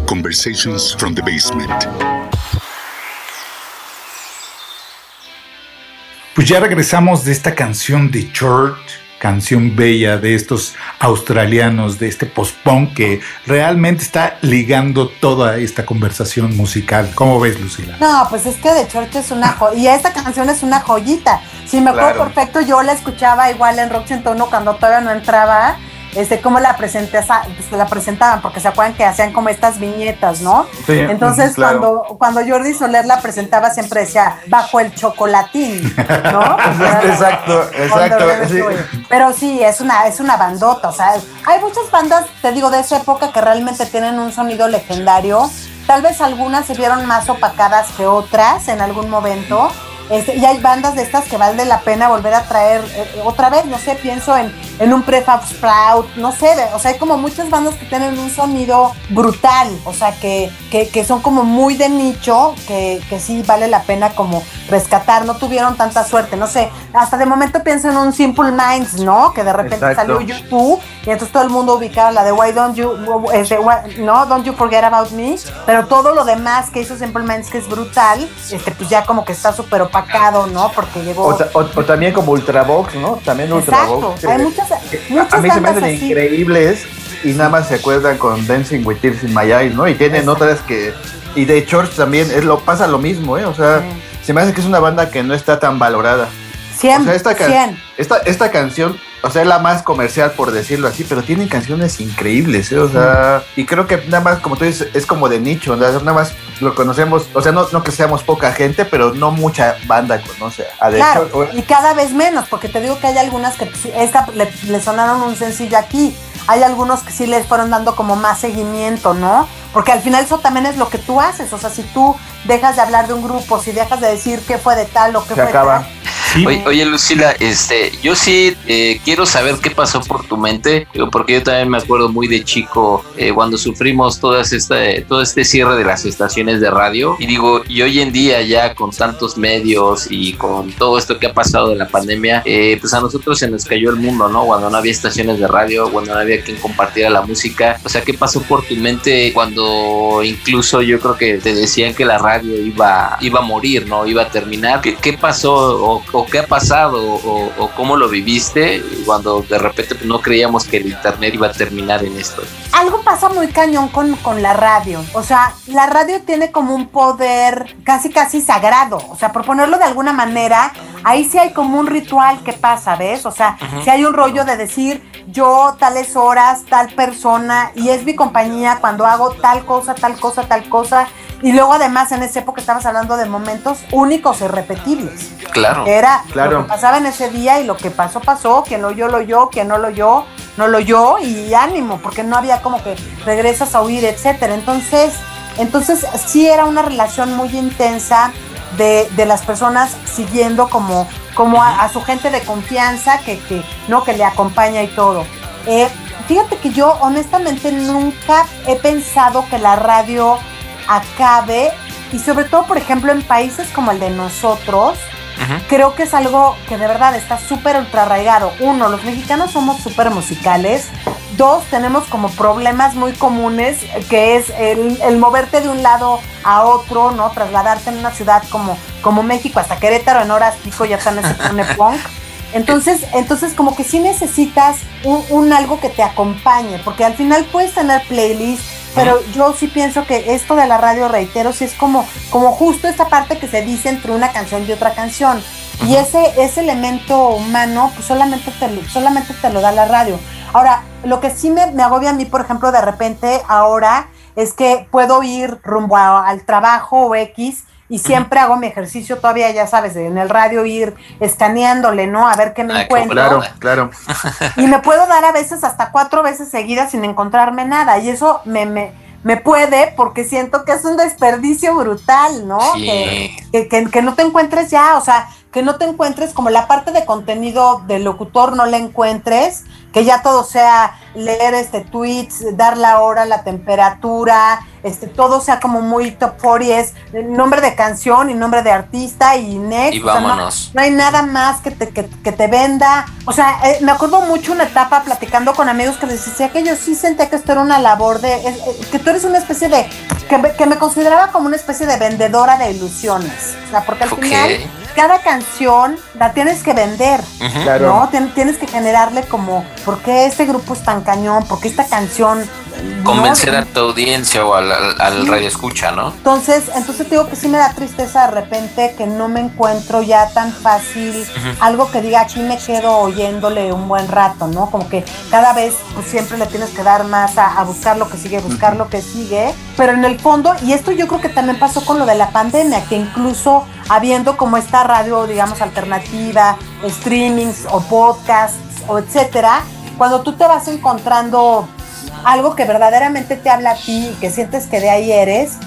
Conversations from the Basement. Pues ya regresamos de esta canción de Church, canción bella de estos australianos, de este post-punk que realmente está ligando toda esta conversación musical. ¿Cómo ves, Lucila? No, pues es que de Church es una joya. Y esta canción es una joyita. Si me acuerdo Claro. perfecto, yo la escuchaba igual en Rock 101 cuando todavía no entraba. Este, cómo la, presenté, pues, la presentaban, porque se acuerdan que hacían como estas viñetas, ¿no? Sí, Entonces, claro. cuando, cuando Jordi Soler la presentaba, siempre decía, bajo el chocolatín, ¿no? Exacto, exacto, sí. Pero sí, es una, es una bandota, o sea, hay muchas bandas, te digo, de esa época que realmente tienen un sonido legendario. Tal vez algunas se vieron más opacadas que otras en algún momento. Este, y hay bandas de estas que vale la pena volver a traer eh, otra vez, no sé, pienso en, en un Prefab Sprout, no sé, de- o sea, hay como muchas bandas que tienen un sonido brutal, o sea, que, que, que son como muy de nicho, que, que sí vale la pena como rescatar, no tuvieron tanta suerte, no sé, hasta de momento pienso en un Simple Minds, ¿no? Que de repente Exacto. salió YouTube y entonces todo el mundo ubicaba la de Why Don't You, este, why- no, Don't You Forget About Me, pero todo lo demás que hizo Simple Minds que es brutal, este, pues ya como que está súper opacado, ¿no? Porque llegó... O, ta- o- o también como Ultravox, ¿no? También Exacto, Ultravox. hay eh, muchas, que muchas a mí se me hacen así. increíbles y nada más se acuerdan con Dancing with Tears in My Eyes, ¿no? Y tienen Exacto. otras que... Y de Church también es lo, pasa lo mismo, ¿eh? O sea, Sí. se me hace que es una banda que no está tan valorada. 100, o sea, esta, can- 100. esta, esta canción, o sea, es la más comercial por decirlo así, pero tienen canciones increíbles, ¿eh? O sea, y creo que nada más, como tú dices, es como de nicho, nada más lo conocemos, o sea, no, no que seamos poca gente, pero no mucha banda conoce a Claro, Church. y cada vez menos, porque te digo que hay algunas que esta le, le sonaron un sencillo aquí. Hay algunos que sí les fueron dando como más seguimiento, ¿no? Porque al final eso también es lo que tú haces. O sea, si tú dejas de hablar de un grupo, si dejas de decir qué fue de tal o qué Se fue acaba. tal. Sí, Oye, oye, Lucila, este, yo sí eh, quiero saber qué pasó por tu mente, porque yo también me acuerdo muy de chico eh, cuando sufrimos todas esta, todo este cierre de las estaciones de radio. Y digo, y hoy en día ya con tantos medios y con todo esto que ha pasado de la pandemia, eh, pues a nosotros se nos cayó el mundo, ¿no? Cuando no había estaciones de radio, cuando no había quien compartiera la música. O sea, ¿qué pasó por tu mente cuando incluso yo creo que te decían que la radio iba, iba a morir, ¿no? Iba a terminar. ¿Qué, qué pasó o, o qué ha pasado o, o cómo lo viviste cuando de repente no creíamos que el internet iba a terminar en esto? Algo pasa muy cañón con, con la radio. O sea, la radio tiene como un poder casi, casi sagrado. O sea, por ponerlo de alguna manera, ahí sí hay como un ritual que pasa, ¿ves? O sea, si hay un rollo de decir yo tales horas, tal persona, y es mi compañía cuando hago tal cosa, tal cosa, tal cosa. Y luego además en esa época estabas hablando de momentos únicos e irrepetibles. Claro. Que era Claro. lo que pasaba en ese día y lo que pasó, pasó. Quien lo oyó, lo oyó. Quien no lo oyó, no lo oyó. Y ánimo, porque no había como que regresas a oír, etcétera. Entonces, entonces sí era una relación muy intensa de, de las personas siguiendo como, como a, a su gente de confianza que, que, ¿no? que le acompaña y todo. Eh, fíjate que yo honestamente nunca he pensado que la radio acabe y sobre todo, por ejemplo, en países como el de nosotros, creo que es algo que de verdad está súper ultra arraigado. Uno, los mexicanos somos súper musicales. Dos, tenemos como problemas muy comunes, que es el, el moverte de un lado a otro, ¿no? Trasladarte en una ciudad como, como México hasta Querétaro en horas pico ya también se pone punk. Entonces, entonces como que sí necesitas un, un algo que te acompañe, porque al final puedes tener playlists, pero yo sí pienso que esto de la radio, reitero, sí es como, como justo esta parte que se dice entre una canción y otra canción. Y ese, ese elemento humano, pues solamente te, solamente te lo da la radio. Ahora, lo que sí me, me agobia a mí, por ejemplo, de repente ahora, es que puedo ir rumbo a- al trabajo o X y siempre hago mi ejercicio todavía, ya sabes, en el radio ir escaneándole, ¿no? A ver qué me Ah, encuentro. Claro, claro. Y me puedo dar a veces hasta cuatro veces seguidas sin encontrarme nada. Y eso me, me, me puede porque siento que es un desperdicio brutal, ¿no? Sí. Que, que, que- que no te encuentres ya, o sea, que no te encuentres como la parte de contenido del locutor no la encuentres, que ya todo sea leer este tweets, dar la hora, la temperatura, este todo sea como muy top 40, es nombre de canción y nombre de artista y next. Y o sea, no- vámonos. no hay nada más que te, que, que te venda. O sea, eh, me acuerdo mucho una etapa platicando con amigos que les decía que yo sí sentía que esto era una labor de. eh, que tú eres una especie de. Que me, que me consideraba como una especie de vendedora de ilusiones. O sea, porque al final cada canción la tienes que vender. Claro. ¿no? Tien- tienes que generarle como, ¿por qué este grupo es tan cañón? ¿Por qué esta canción Convencer ¿no? a tu audiencia o al, al, al Sí. radio escucha, ¿no? Entonces, entonces te digo que sí me da tristeza de repente que no me encuentro ya tan fácil algo que diga aquí me quedo oyéndole un buen rato, ¿no? Como que cada vez pues siempre le tienes que dar más a, a buscar lo que sigue, buscar lo que sigue, pero en el fondo, y esto yo creo que también pasó con lo de la pandemia, que incluso habiendo como esta radio, digamos, alternativa, streamings o podcasts o etcétera, cuando tú te vas encontrando algo que verdaderamente te habla a ti y que sientes que de ahí eres,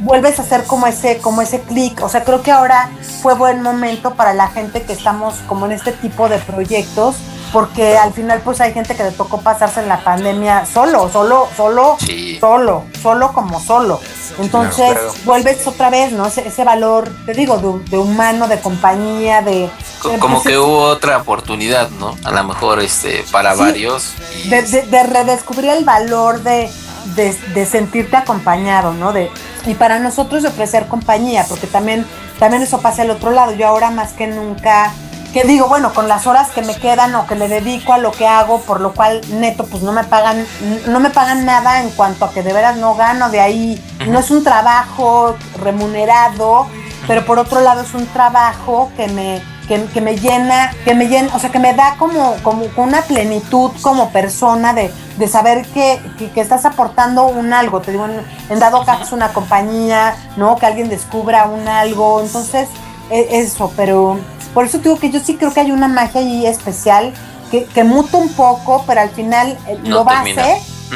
vuelves a hacer como ese, como ese clic. O sea, creo que ahora fue buen momento para la gente que estamos como en este tipo de proyectos, porque al final pues hay gente que le tocó pasarse en la pandemia solo, solo, solo, Sí. solo, solo como solo. Entonces vuelves otra vez, ¿no? Ese, ese valor, te digo, de, de humano, de compañía, de... Co- de, Como pues, que hubo otra oportunidad, ¿no? A lo mejor este para Sí. varios. y- de, de- de redescubrir el valor de, de- de sentirte acompañado, ¿no? De, y para nosotros de ofrecer compañía, porque también, también eso pasa al otro lado. Yo ahora más que nunca, que digo, bueno, con las horas que me quedan o que le dedico a lo que hago, por lo cual neto, pues no me pagan, no me pagan nada en cuanto a que de veras no gano de ahí. No es un trabajo remunerado, pero por otro lado es un trabajo que me, que, que me llena, que me llena, o sea, que me da como, como una plenitud como persona de, de saber que, que, que estás aportando un algo. Te digo, en, en dado caso una compañía, ¿no? Que alguien descubra un algo. Entonces, eso, pero por eso digo que yo sí creo que hay una magia ahí especial que, que muta un poco, pero al final eh, No lo base,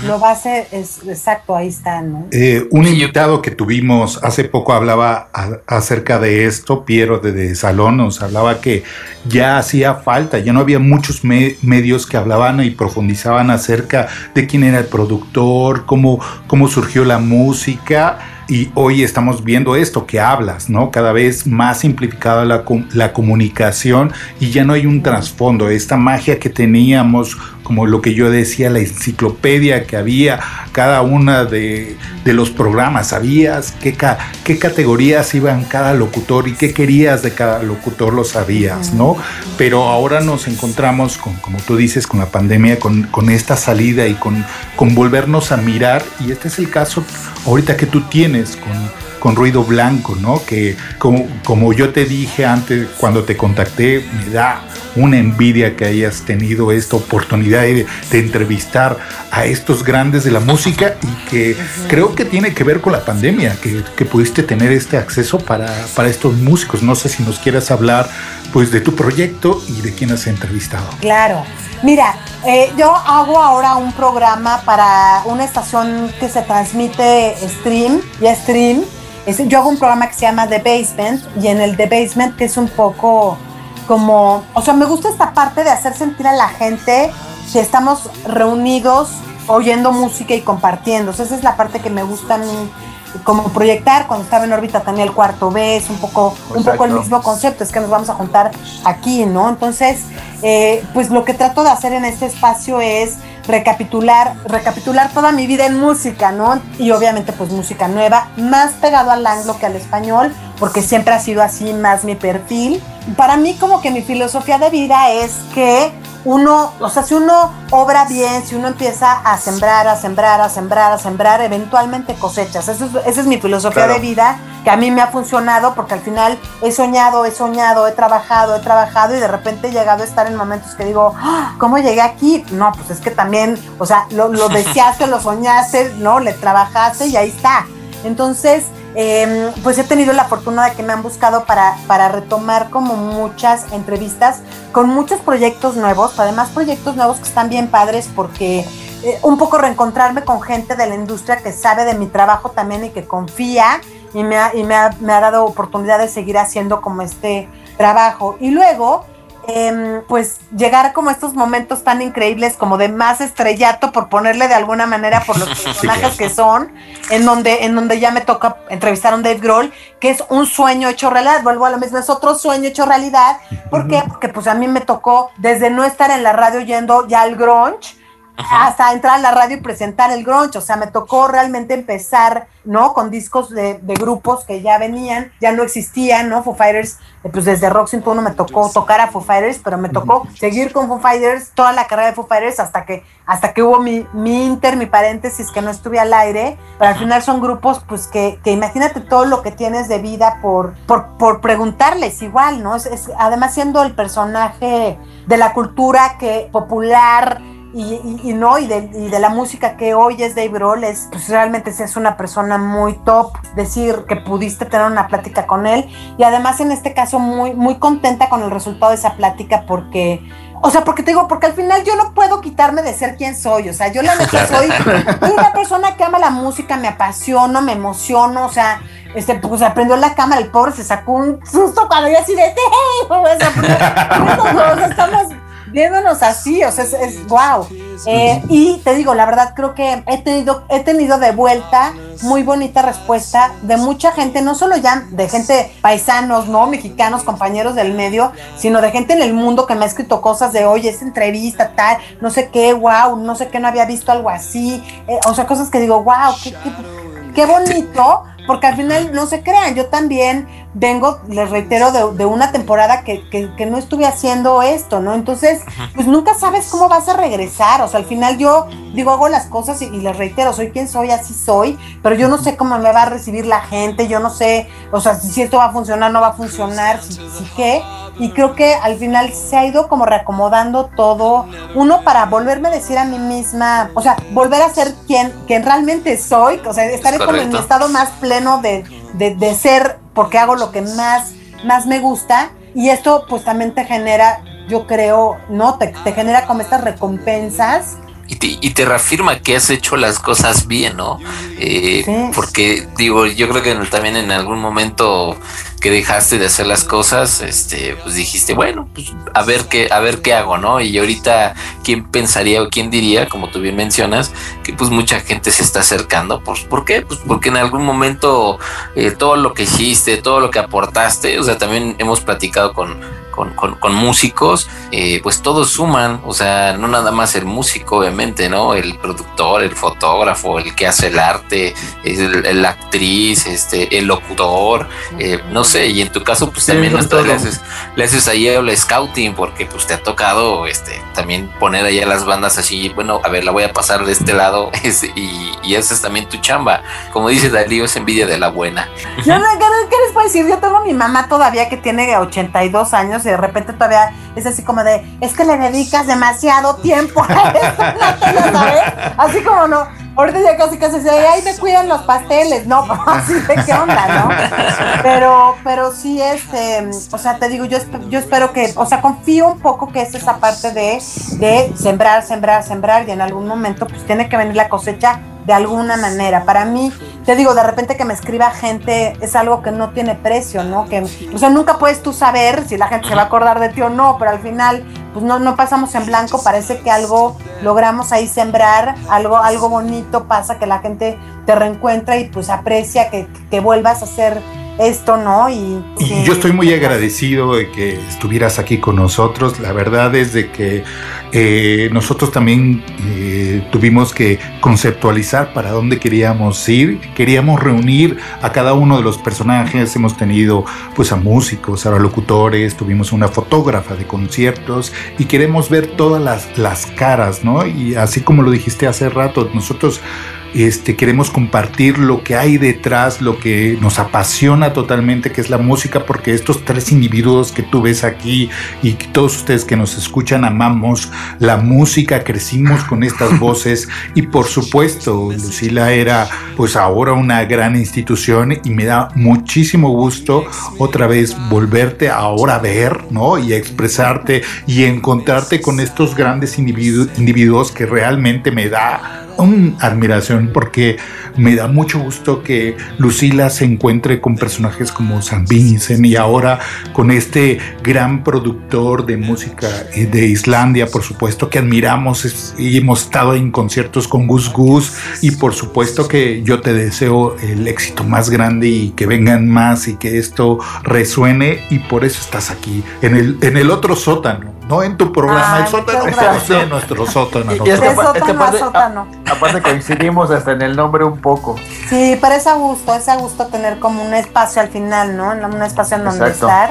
lo base es exacto, ahí está, ¿no? Eh, un invitado que tuvimos hace poco hablaba a- acerca de esto, Piero de, de Salón, nos hablaba que ya hacía falta, ya no había muchos me- medios que hablaban y profundizaban acerca de quién era el productor, cómo, cómo surgió la música. Y hoy estamos viendo esto que hablas, ¿no? Cada vez más simplificada la, la comunicación y ya no hay un trasfondo. Esta magia que teníamos, como lo que yo decía, la enciclopedia que había, cada una de, de los programas, sabías qué, ca- qué categorías iban cada locutor y qué querías de cada locutor, lo sabías, ¿no? Pero ahora nos encontramos con, como tú dices, con la pandemia, con, con esta salida y con, con volvernos a mirar. Y este es el caso ahorita que tú tienes con, con ruido blanco, ¿no? Que como, como yo te dije antes, cuando te contacté, me da una envidia que hayas tenido esta oportunidad de, entrevistar a estos grandes de la música y que creo que tiene que ver con la pandemia, que, que pudiste tener este acceso para, para estos músicos. No sé si nos quieras hablar pues de tu proyecto y de quién has entrevistado. Claro. Mira, eh, yo hago ahora un programa para una estación que se transmite stream y stream. Es- yo hago un programa que se llama The Basement y en el The Basement que es un poco como, o sea, me gusta esta parte de hacer sentir a la gente que estamos reunidos oyendo música y compartiendo. O sea, esa es la parte que me gusta a mí como proyectar cuando estaba en órbita tenía el cuarto B, es un poco, un poco el mismo concepto, es que nos vamos a juntar aquí, ¿no? Entonces, eh, pues lo que trato de hacer en este espacio es recapitular, recapitular toda mi vida en música, ¿no? Y obviamente pues música nueva, más pegado al anglo que al español, porque siempre ha sido así más mi perfil. Para mí como que mi filosofía de vida es que uno, o sea, si uno obra bien, si uno empieza a sembrar, a sembrar, a sembrar, a sembrar, eventualmente cosechas. Eso es- esa es mi filosofía Claro. de vida, que a mí me ha funcionado porque al final he soñado, he soñado, he trabajado, he trabajado y de repente he llegado a estar en momentos que digo, "Ah, ¿cómo llegué aquí? No, pues es que también, o sea, lo, lo deseaste, lo soñaste, ¿no? Le trabajaste y ahí está. Entonces, eh, pues he tenido la fortuna de que me han buscado para, para retomar como muchas entrevistas con muchos proyectos nuevos, además proyectos nuevos que están bien padres porque eh, un poco reencontrarme con gente de la industria que sabe de mi trabajo también y que confía y me ha, y me ha, me ha dado oportunidad de seguir haciendo como este trabajo. Y luego, em, pues llegar como a estos momentos tan increíbles como de más estrellato, por ponerle de alguna manera por los personajes que son, en donde, en donde ya me toca entrevistar a un Dave Grohl, que es un sueño hecho realidad, vuelvo a lo mismo, es otro sueño hecho realidad, ¿por qué? Porque pues a mí me tocó desde no estar en la radio yendo ya al grunge, hasta entrar a la radio y presentar el grunge. O sea, me tocó realmente empezar, ¿no? Con discos de, de grupos que ya venían, ya no existían, ¿no? Foo Fighters, eh, pues desde Rock 101 me tocó tocar a Foo Fighters, pero me tocó seguir con Foo Fighters, toda la carrera de Foo Fighters hasta que, hasta que hubo mi, mi inter, mi paréntesis, que no estuve al aire. Pero al final son grupos, pues que, que imagínate todo lo que tienes de vida por, por, por preguntarles igual, ¿no? Es, es- además siendo el personaje de la cultura que popular y, y- y no y de, y de la música que hoy es Dave Grohl es pues realmente es una persona muy top decir que pudiste tener una plática con él y además en este caso muy muy contenta con el resultado de esa plática porque o sea, porque te digo, porque al final yo no puedo quitarme de ser quien soy. O sea, yo la neta soy, soy una persona que ama la música, me apasiono, me emociono. O sea, este, pues aprendió la cámara, el pobre se sacó un susto cuando yo así de, "Hey", o sea, porque- o sea, estamos viéndonos así, o sea, es, wow. y te digo, la verdad creo que he tenido, he tenido de vuelta muy bonita respuesta de mucha gente, no solo ya de gente paisanos, no mexicanos, compañeros del medio, sino de gente en el mundo que me ha escrito cosas de, oye, esa entrevista, tal, no sé qué, wow, no sé qué, no había visto algo así, eh, o sea, cosas que digo, wow, qué, qué bonito, porque al final no se crean, yo también vengo, les reitero, de, de una temporada que, que- que no estuve haciendo esto, ¿no? Entonces, pues nunca sabes cómo vas a regresar, o sea, al final yo digo, hago las cosas y, y les reitero, soy quien soy, así soy, pero yo no sé cómo me va a recibir la gente, yo no sé, o sea, si, esto va a funcionar, no va a funcionar, si, si qué, y creo que al final se ha ido como reacomodando todo, uno para volverme a decir a mí misma, o sea, volver a ser quien, quien realmente soy, o sea, estaré como en mi estado más pleno de, de, de ser porque hago lo que más, más me gusta y esto pues también te genera, yo creo, ¿no? Te, te genera como estas recompensas. Y te, y te reafirma que has hecho las cosas bien, ¿no? Eh, Sí. Porque digo, yo creo que también en algún momento que dejaste de hacer las cosas, este, pues dijiste, bueno, pues a ver qué, a ver qué hago, ¿no? Y ahorita, ¿quién pensaría o quién diría, como tú bien mencionas, que pues mucha gente se está acercando? Pues, ¿Por qué? Pues porque en algún momento eh, todo lo que hiciste, todo lo que aportaste, o sea, también hemos platicado con, con, con- con músicos, eh, pues todos suman, o sea, no nada más el músico, obviamente, ¿no? El productor, el fotógrafo, el que hace el arte, el, el- la actriz, este, el locutor, eh, no sé, y en tu caso, pues Sí, también con hasta le haces, le haces ahí el scouting, porque pues te ha tocado este, también poner ahí a las bandas así, bueno, a ver, la voy a pasar de este lado, y, y esa es también tu chamba. Como dice Darío, es envidia de la buena. Yo no, ¿qué, qué les puedo decir? Yo tengo a mi mamá todavía que tiene 82 años de repente todavía es así como de, es que le dedicas demasiado tiempo a esto, Natalia, ¿sabes? Así como no, ahorita ya casi casi se ay, me cuidan los pasteles, no, así de qué onda, ¿no? Pero, pero sí, este, o sea, te digo, yo, yo espero que, o sea, confío un poco que es esa parte de, de sembrar, sembrar, sembrar y en algún momento pues tiene que venir la cosecha de alguna manera. Para mí, te digo, de repente que me escriba gente es algo que no tiene precio, ¿no? Que, o sea, nunca puedes tú saber si la gente se va a acordar de ti o no, pero al final, pues no, no pasamos en blanco, parece que algo logramos ahí sembrar, algo, algo bonito pasa, que la gente te reencuentra y pues aprecia que, que vuelvas a hacer esto, ¿no? Y, Y sí. yo estoy muy agradecido de que estuvieras aquí con nosotros. La verdad es de que eh, nosotros también eh, tuvimos que conceptualizar para dónde queríamos ir. Queríamos reunir a cada uno de los personajes. Hemos tenido pues a músicos, a locutores, tuvimos una fotógrafa de conciertos y queremos ver todas las, las caras, ¿no? Y así como lo dijiste hace rato, nosotros este, queremos compartir lo que hay detrás, lo que nos apasiona totalmente, que es la música, porque estos tres individuos que tú ves aquí y todos ustedes que nos escuchan amamos la música, crecimos con estas voces y por supuesto Lucila era pues ahora una gran institución y me da muchísimo gusto otra vez volverte a ahora ver, ¿no? Y expresarte y encontrarte con estos grandes individu- individuos que realmente me da una admiración porque me da mucho gusto que Lucila se encuentre con personajes como San Vincent y ahora con este gran productor de música eh, de Islandia, por supuesto que admiramos y hemos estado en conciertos con Gus Gus y por supuesto que yo te deseo el éxito más grande y que vengan más y que esto resuene y por eso estás aquí en el, en el otro sótano. No en tu programa Ay, El Sótano, pero sí en nuestro sótano. Y- y nosotros. este De este sótano a parte- sótano. Aparte coincidimos hasta en el nombre un poco. Sí, pero es a gusto, es a gusto tener como un espacio al final, ¿no? Un espacio en donde Exacto. estar.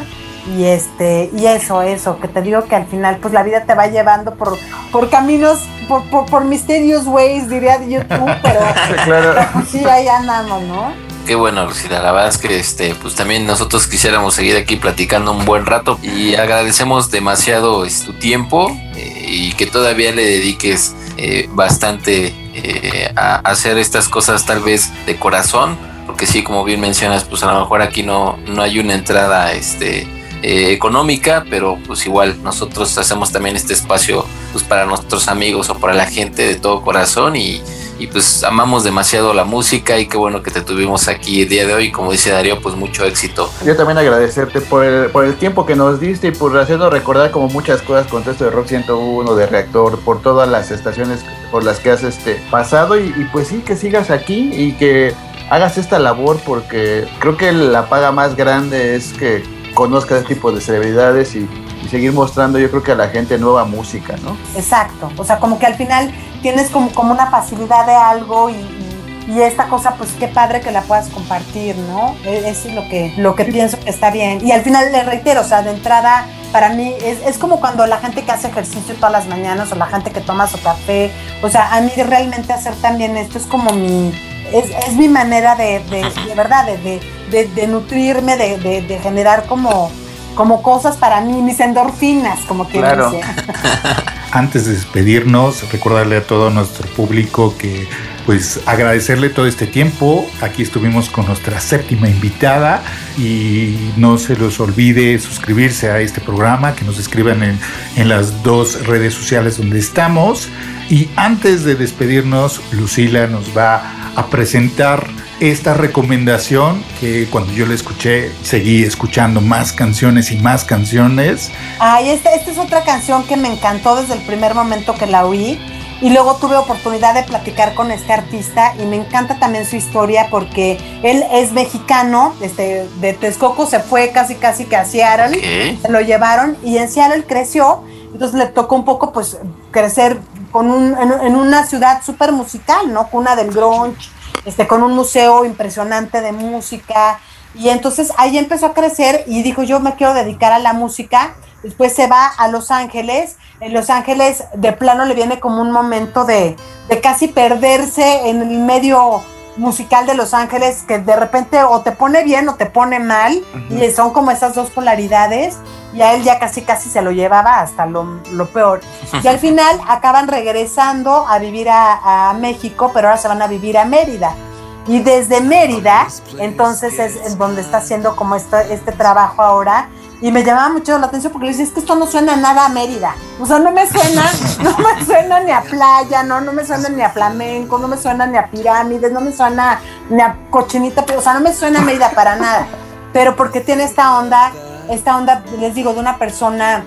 Y este, y eso, eso, que te digo que al final, pues la vida te va llevando por, por caminos, por, por, por mysterious ways, diría YouTube, pero claro. pues sí, ahí andamos, ¿no? Qué bueno, Lucila. La verdad que este, pues también nosotros quisiéramos seguir aquí platicando un buen rato y agradecemos demasiado es, tu tiempo eh, y que todavía le dediques eh, bastante eh, a hacer estas cosas tal vez de corazón, porque sí, como bien mencionas, pues a lo mejor aquí no, no hay una entrada este, económica, pero pues igual nosotros hacemos también este espacio pues para nuestros amigos o para la gente de todo corazón y y pues amamos demasiado la música y qué bueno que te tuvimos aquí el día de hoy. Como dice Darío, pues mucho éxito. Yo también agradecerte por el, por el tiempo que nos diste y por hacernos recordar como muchas cosas con esto de Rock 101, de Reactor, por todas las estaciones por las que has este, pasado y, y pues sí, que sigas aquí y que hagas esta labor porque creo que la paga más grande es que conozcas este tipo de celebridades y, y seguir mostrando yo creo que a la gente nueva música, ¿no? Exacto. O sea, como que al final tienes como, como una facilidad de algo y, y- y esta cosa, pues qué padre que la puedas compartir, ¿no? E- Eso es lo que, lo que pienso que está bien. Y al final le reitero, o sea, de entrada, para mí es, es como cuando la gente que hace ejercicio todas las mañanas o la gente que toma su café. O sea, a mí realmente hacer también esto es como mi. Es, es mi manera de, de, de verdad, de, de, nutrirme, de, de- de generar como, como cosas para mí, mis endorfinas, como quien Claro. dice. Antes de despedirnos, recordarle a todo nuestro público que pues agradecerle todo este tiempo. Aquí estuvimos con nuestra séptima invitada y no se los olvide suscribirse a este programa, que nos escriban en, en las dos redes sociales donde estamos. Y antes de despedirnos, Lucila nos va a presentar esta recomendación que cuando yo la escuché seguí escuchando más canciones y más canciones. Ay, esta, esta es otra canción que me encantó desde el primer momento que la oí. Y luego tuve oportunidad de platicar con este artista y me encanta también su historia porque él es mexicano, este, de Texcoco se fue casi casi que a Seattle, ¿Qué? se lo llevaron y en Seattle creció, entonces le tocó un poco pues crecer con un, en, en una ciudad súper musical, ¿no? Cuna del grunge, este, con un museo impresionante de música. Y entonces ahí empezó a crecer y dijo yo me quiero dedicar a la música, después se va a Los Ángeles, en Los Ángeles de plano le viene como un momento de, de casi perderse en el medio musical de Los Ángeles que de repente o te pone bien o te pone mal y son como esas dos polaridades y a él ya casi casi se lo llevaba hasta lo, lo peor. Y al final acaban regresando a vivir a, a México pero ahora se van a vivir a Mérida. Y desde Mérida entonces es en donde está haciendo como este, este trabajo ahora y me llamaba mucho la atención porque le decía, es que esto no suena nada a Mérida. O sea, no me suena, no me suena ni a playa, no, no me suena ni a flamenco, no me suena ni a pirámides, no me suena ni a cochinita, o sea, no me suena a Mérida para nada. Pero porque tiene esta onda, esta onda, les digo, de una persona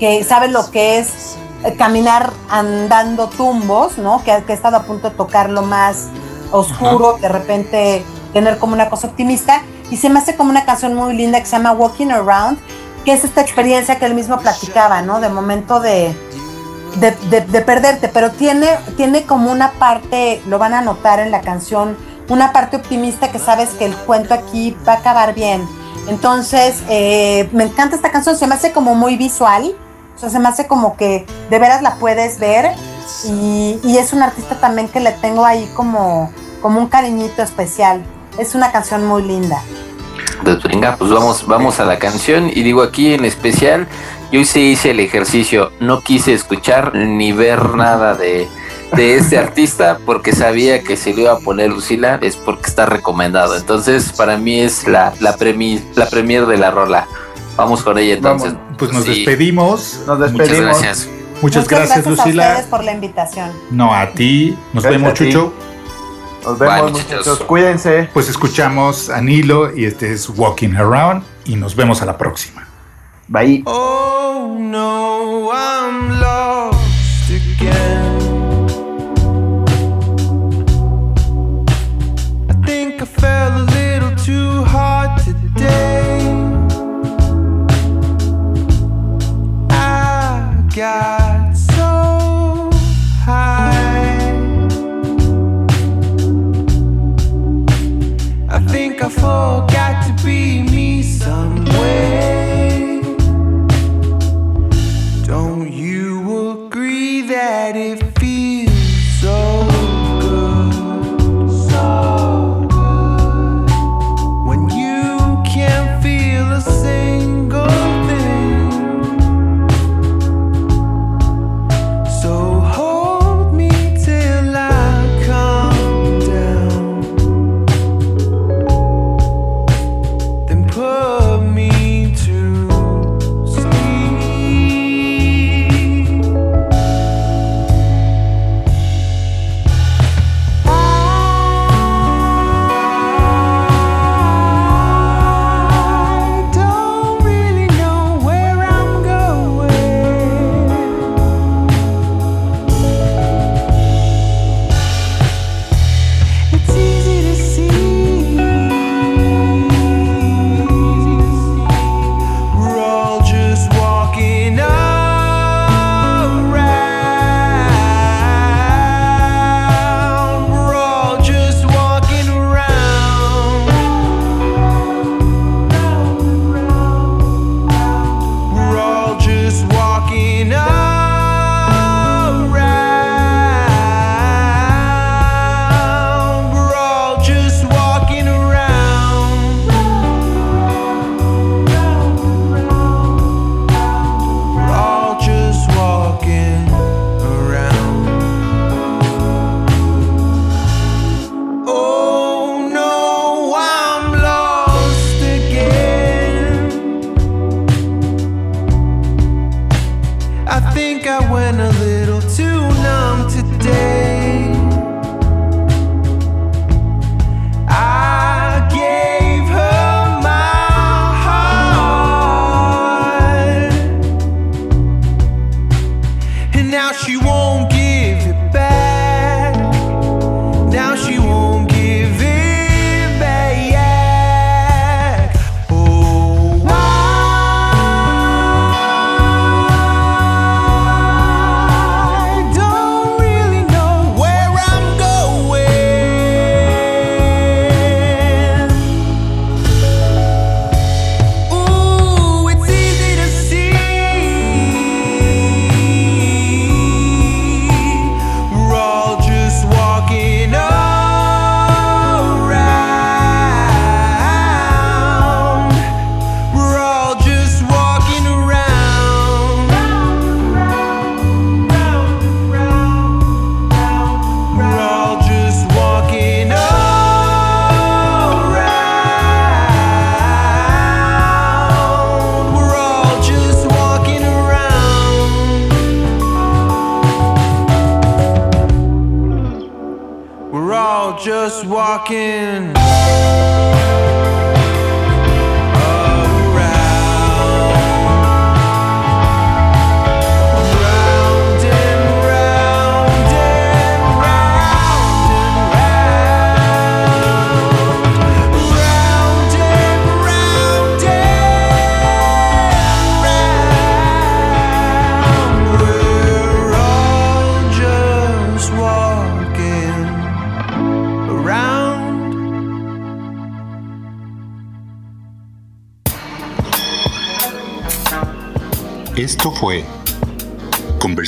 que sabe lo que es eh, caminar andando tumbos, ¿no? Que, que ha estado a punto de tocar lo más oscuro, de repente tener como una cosa optimista. Y se me hace como una canción muy linda que se llama Walking Around, que es esta experiencia que él mismo platicaba, ¿no? De momento de, de, de- de perderte, pero tiene, tiene como una parte, lo van a notar en la canción, una parte optimista que sabes que el cuento aquí va a acabar bien. Entonces, eh, me encanta esta canción, se me hace como muy visual, o sea, se me hace como que de veras la puedes ver y, y es un artista también que le tengo ahí como, como un cariñito especial. Es una canción muy linda. Pues venga, pues vamos, vamos a la canción. Y digo aquí en especial, yo sí hice el ejercicio. No quise escuchar ni ver nada de, de este artista porque sabía que si lo iba a poner Lucila es porque está recomendado. Entonces, para mí es la, la, premi- la premier de la rola. Vamos con ella entonces. Pues nos Sí, despedimos. Nos Muchas despedimos. gracias. Muchas, gracias, Lucila. ustedes por la invitación. No, a ti. Nos Gracias vemos, ti. Nos vemos, Bye, muchachos. muchachos. Cuídense. Pues escuchamos a Nilo y este es Walking Around y nos vemos a la próxima. Bye. Oh no, I'm lost again. I think I fell a little too hard today. I got think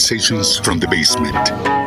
Conversations from the Basement.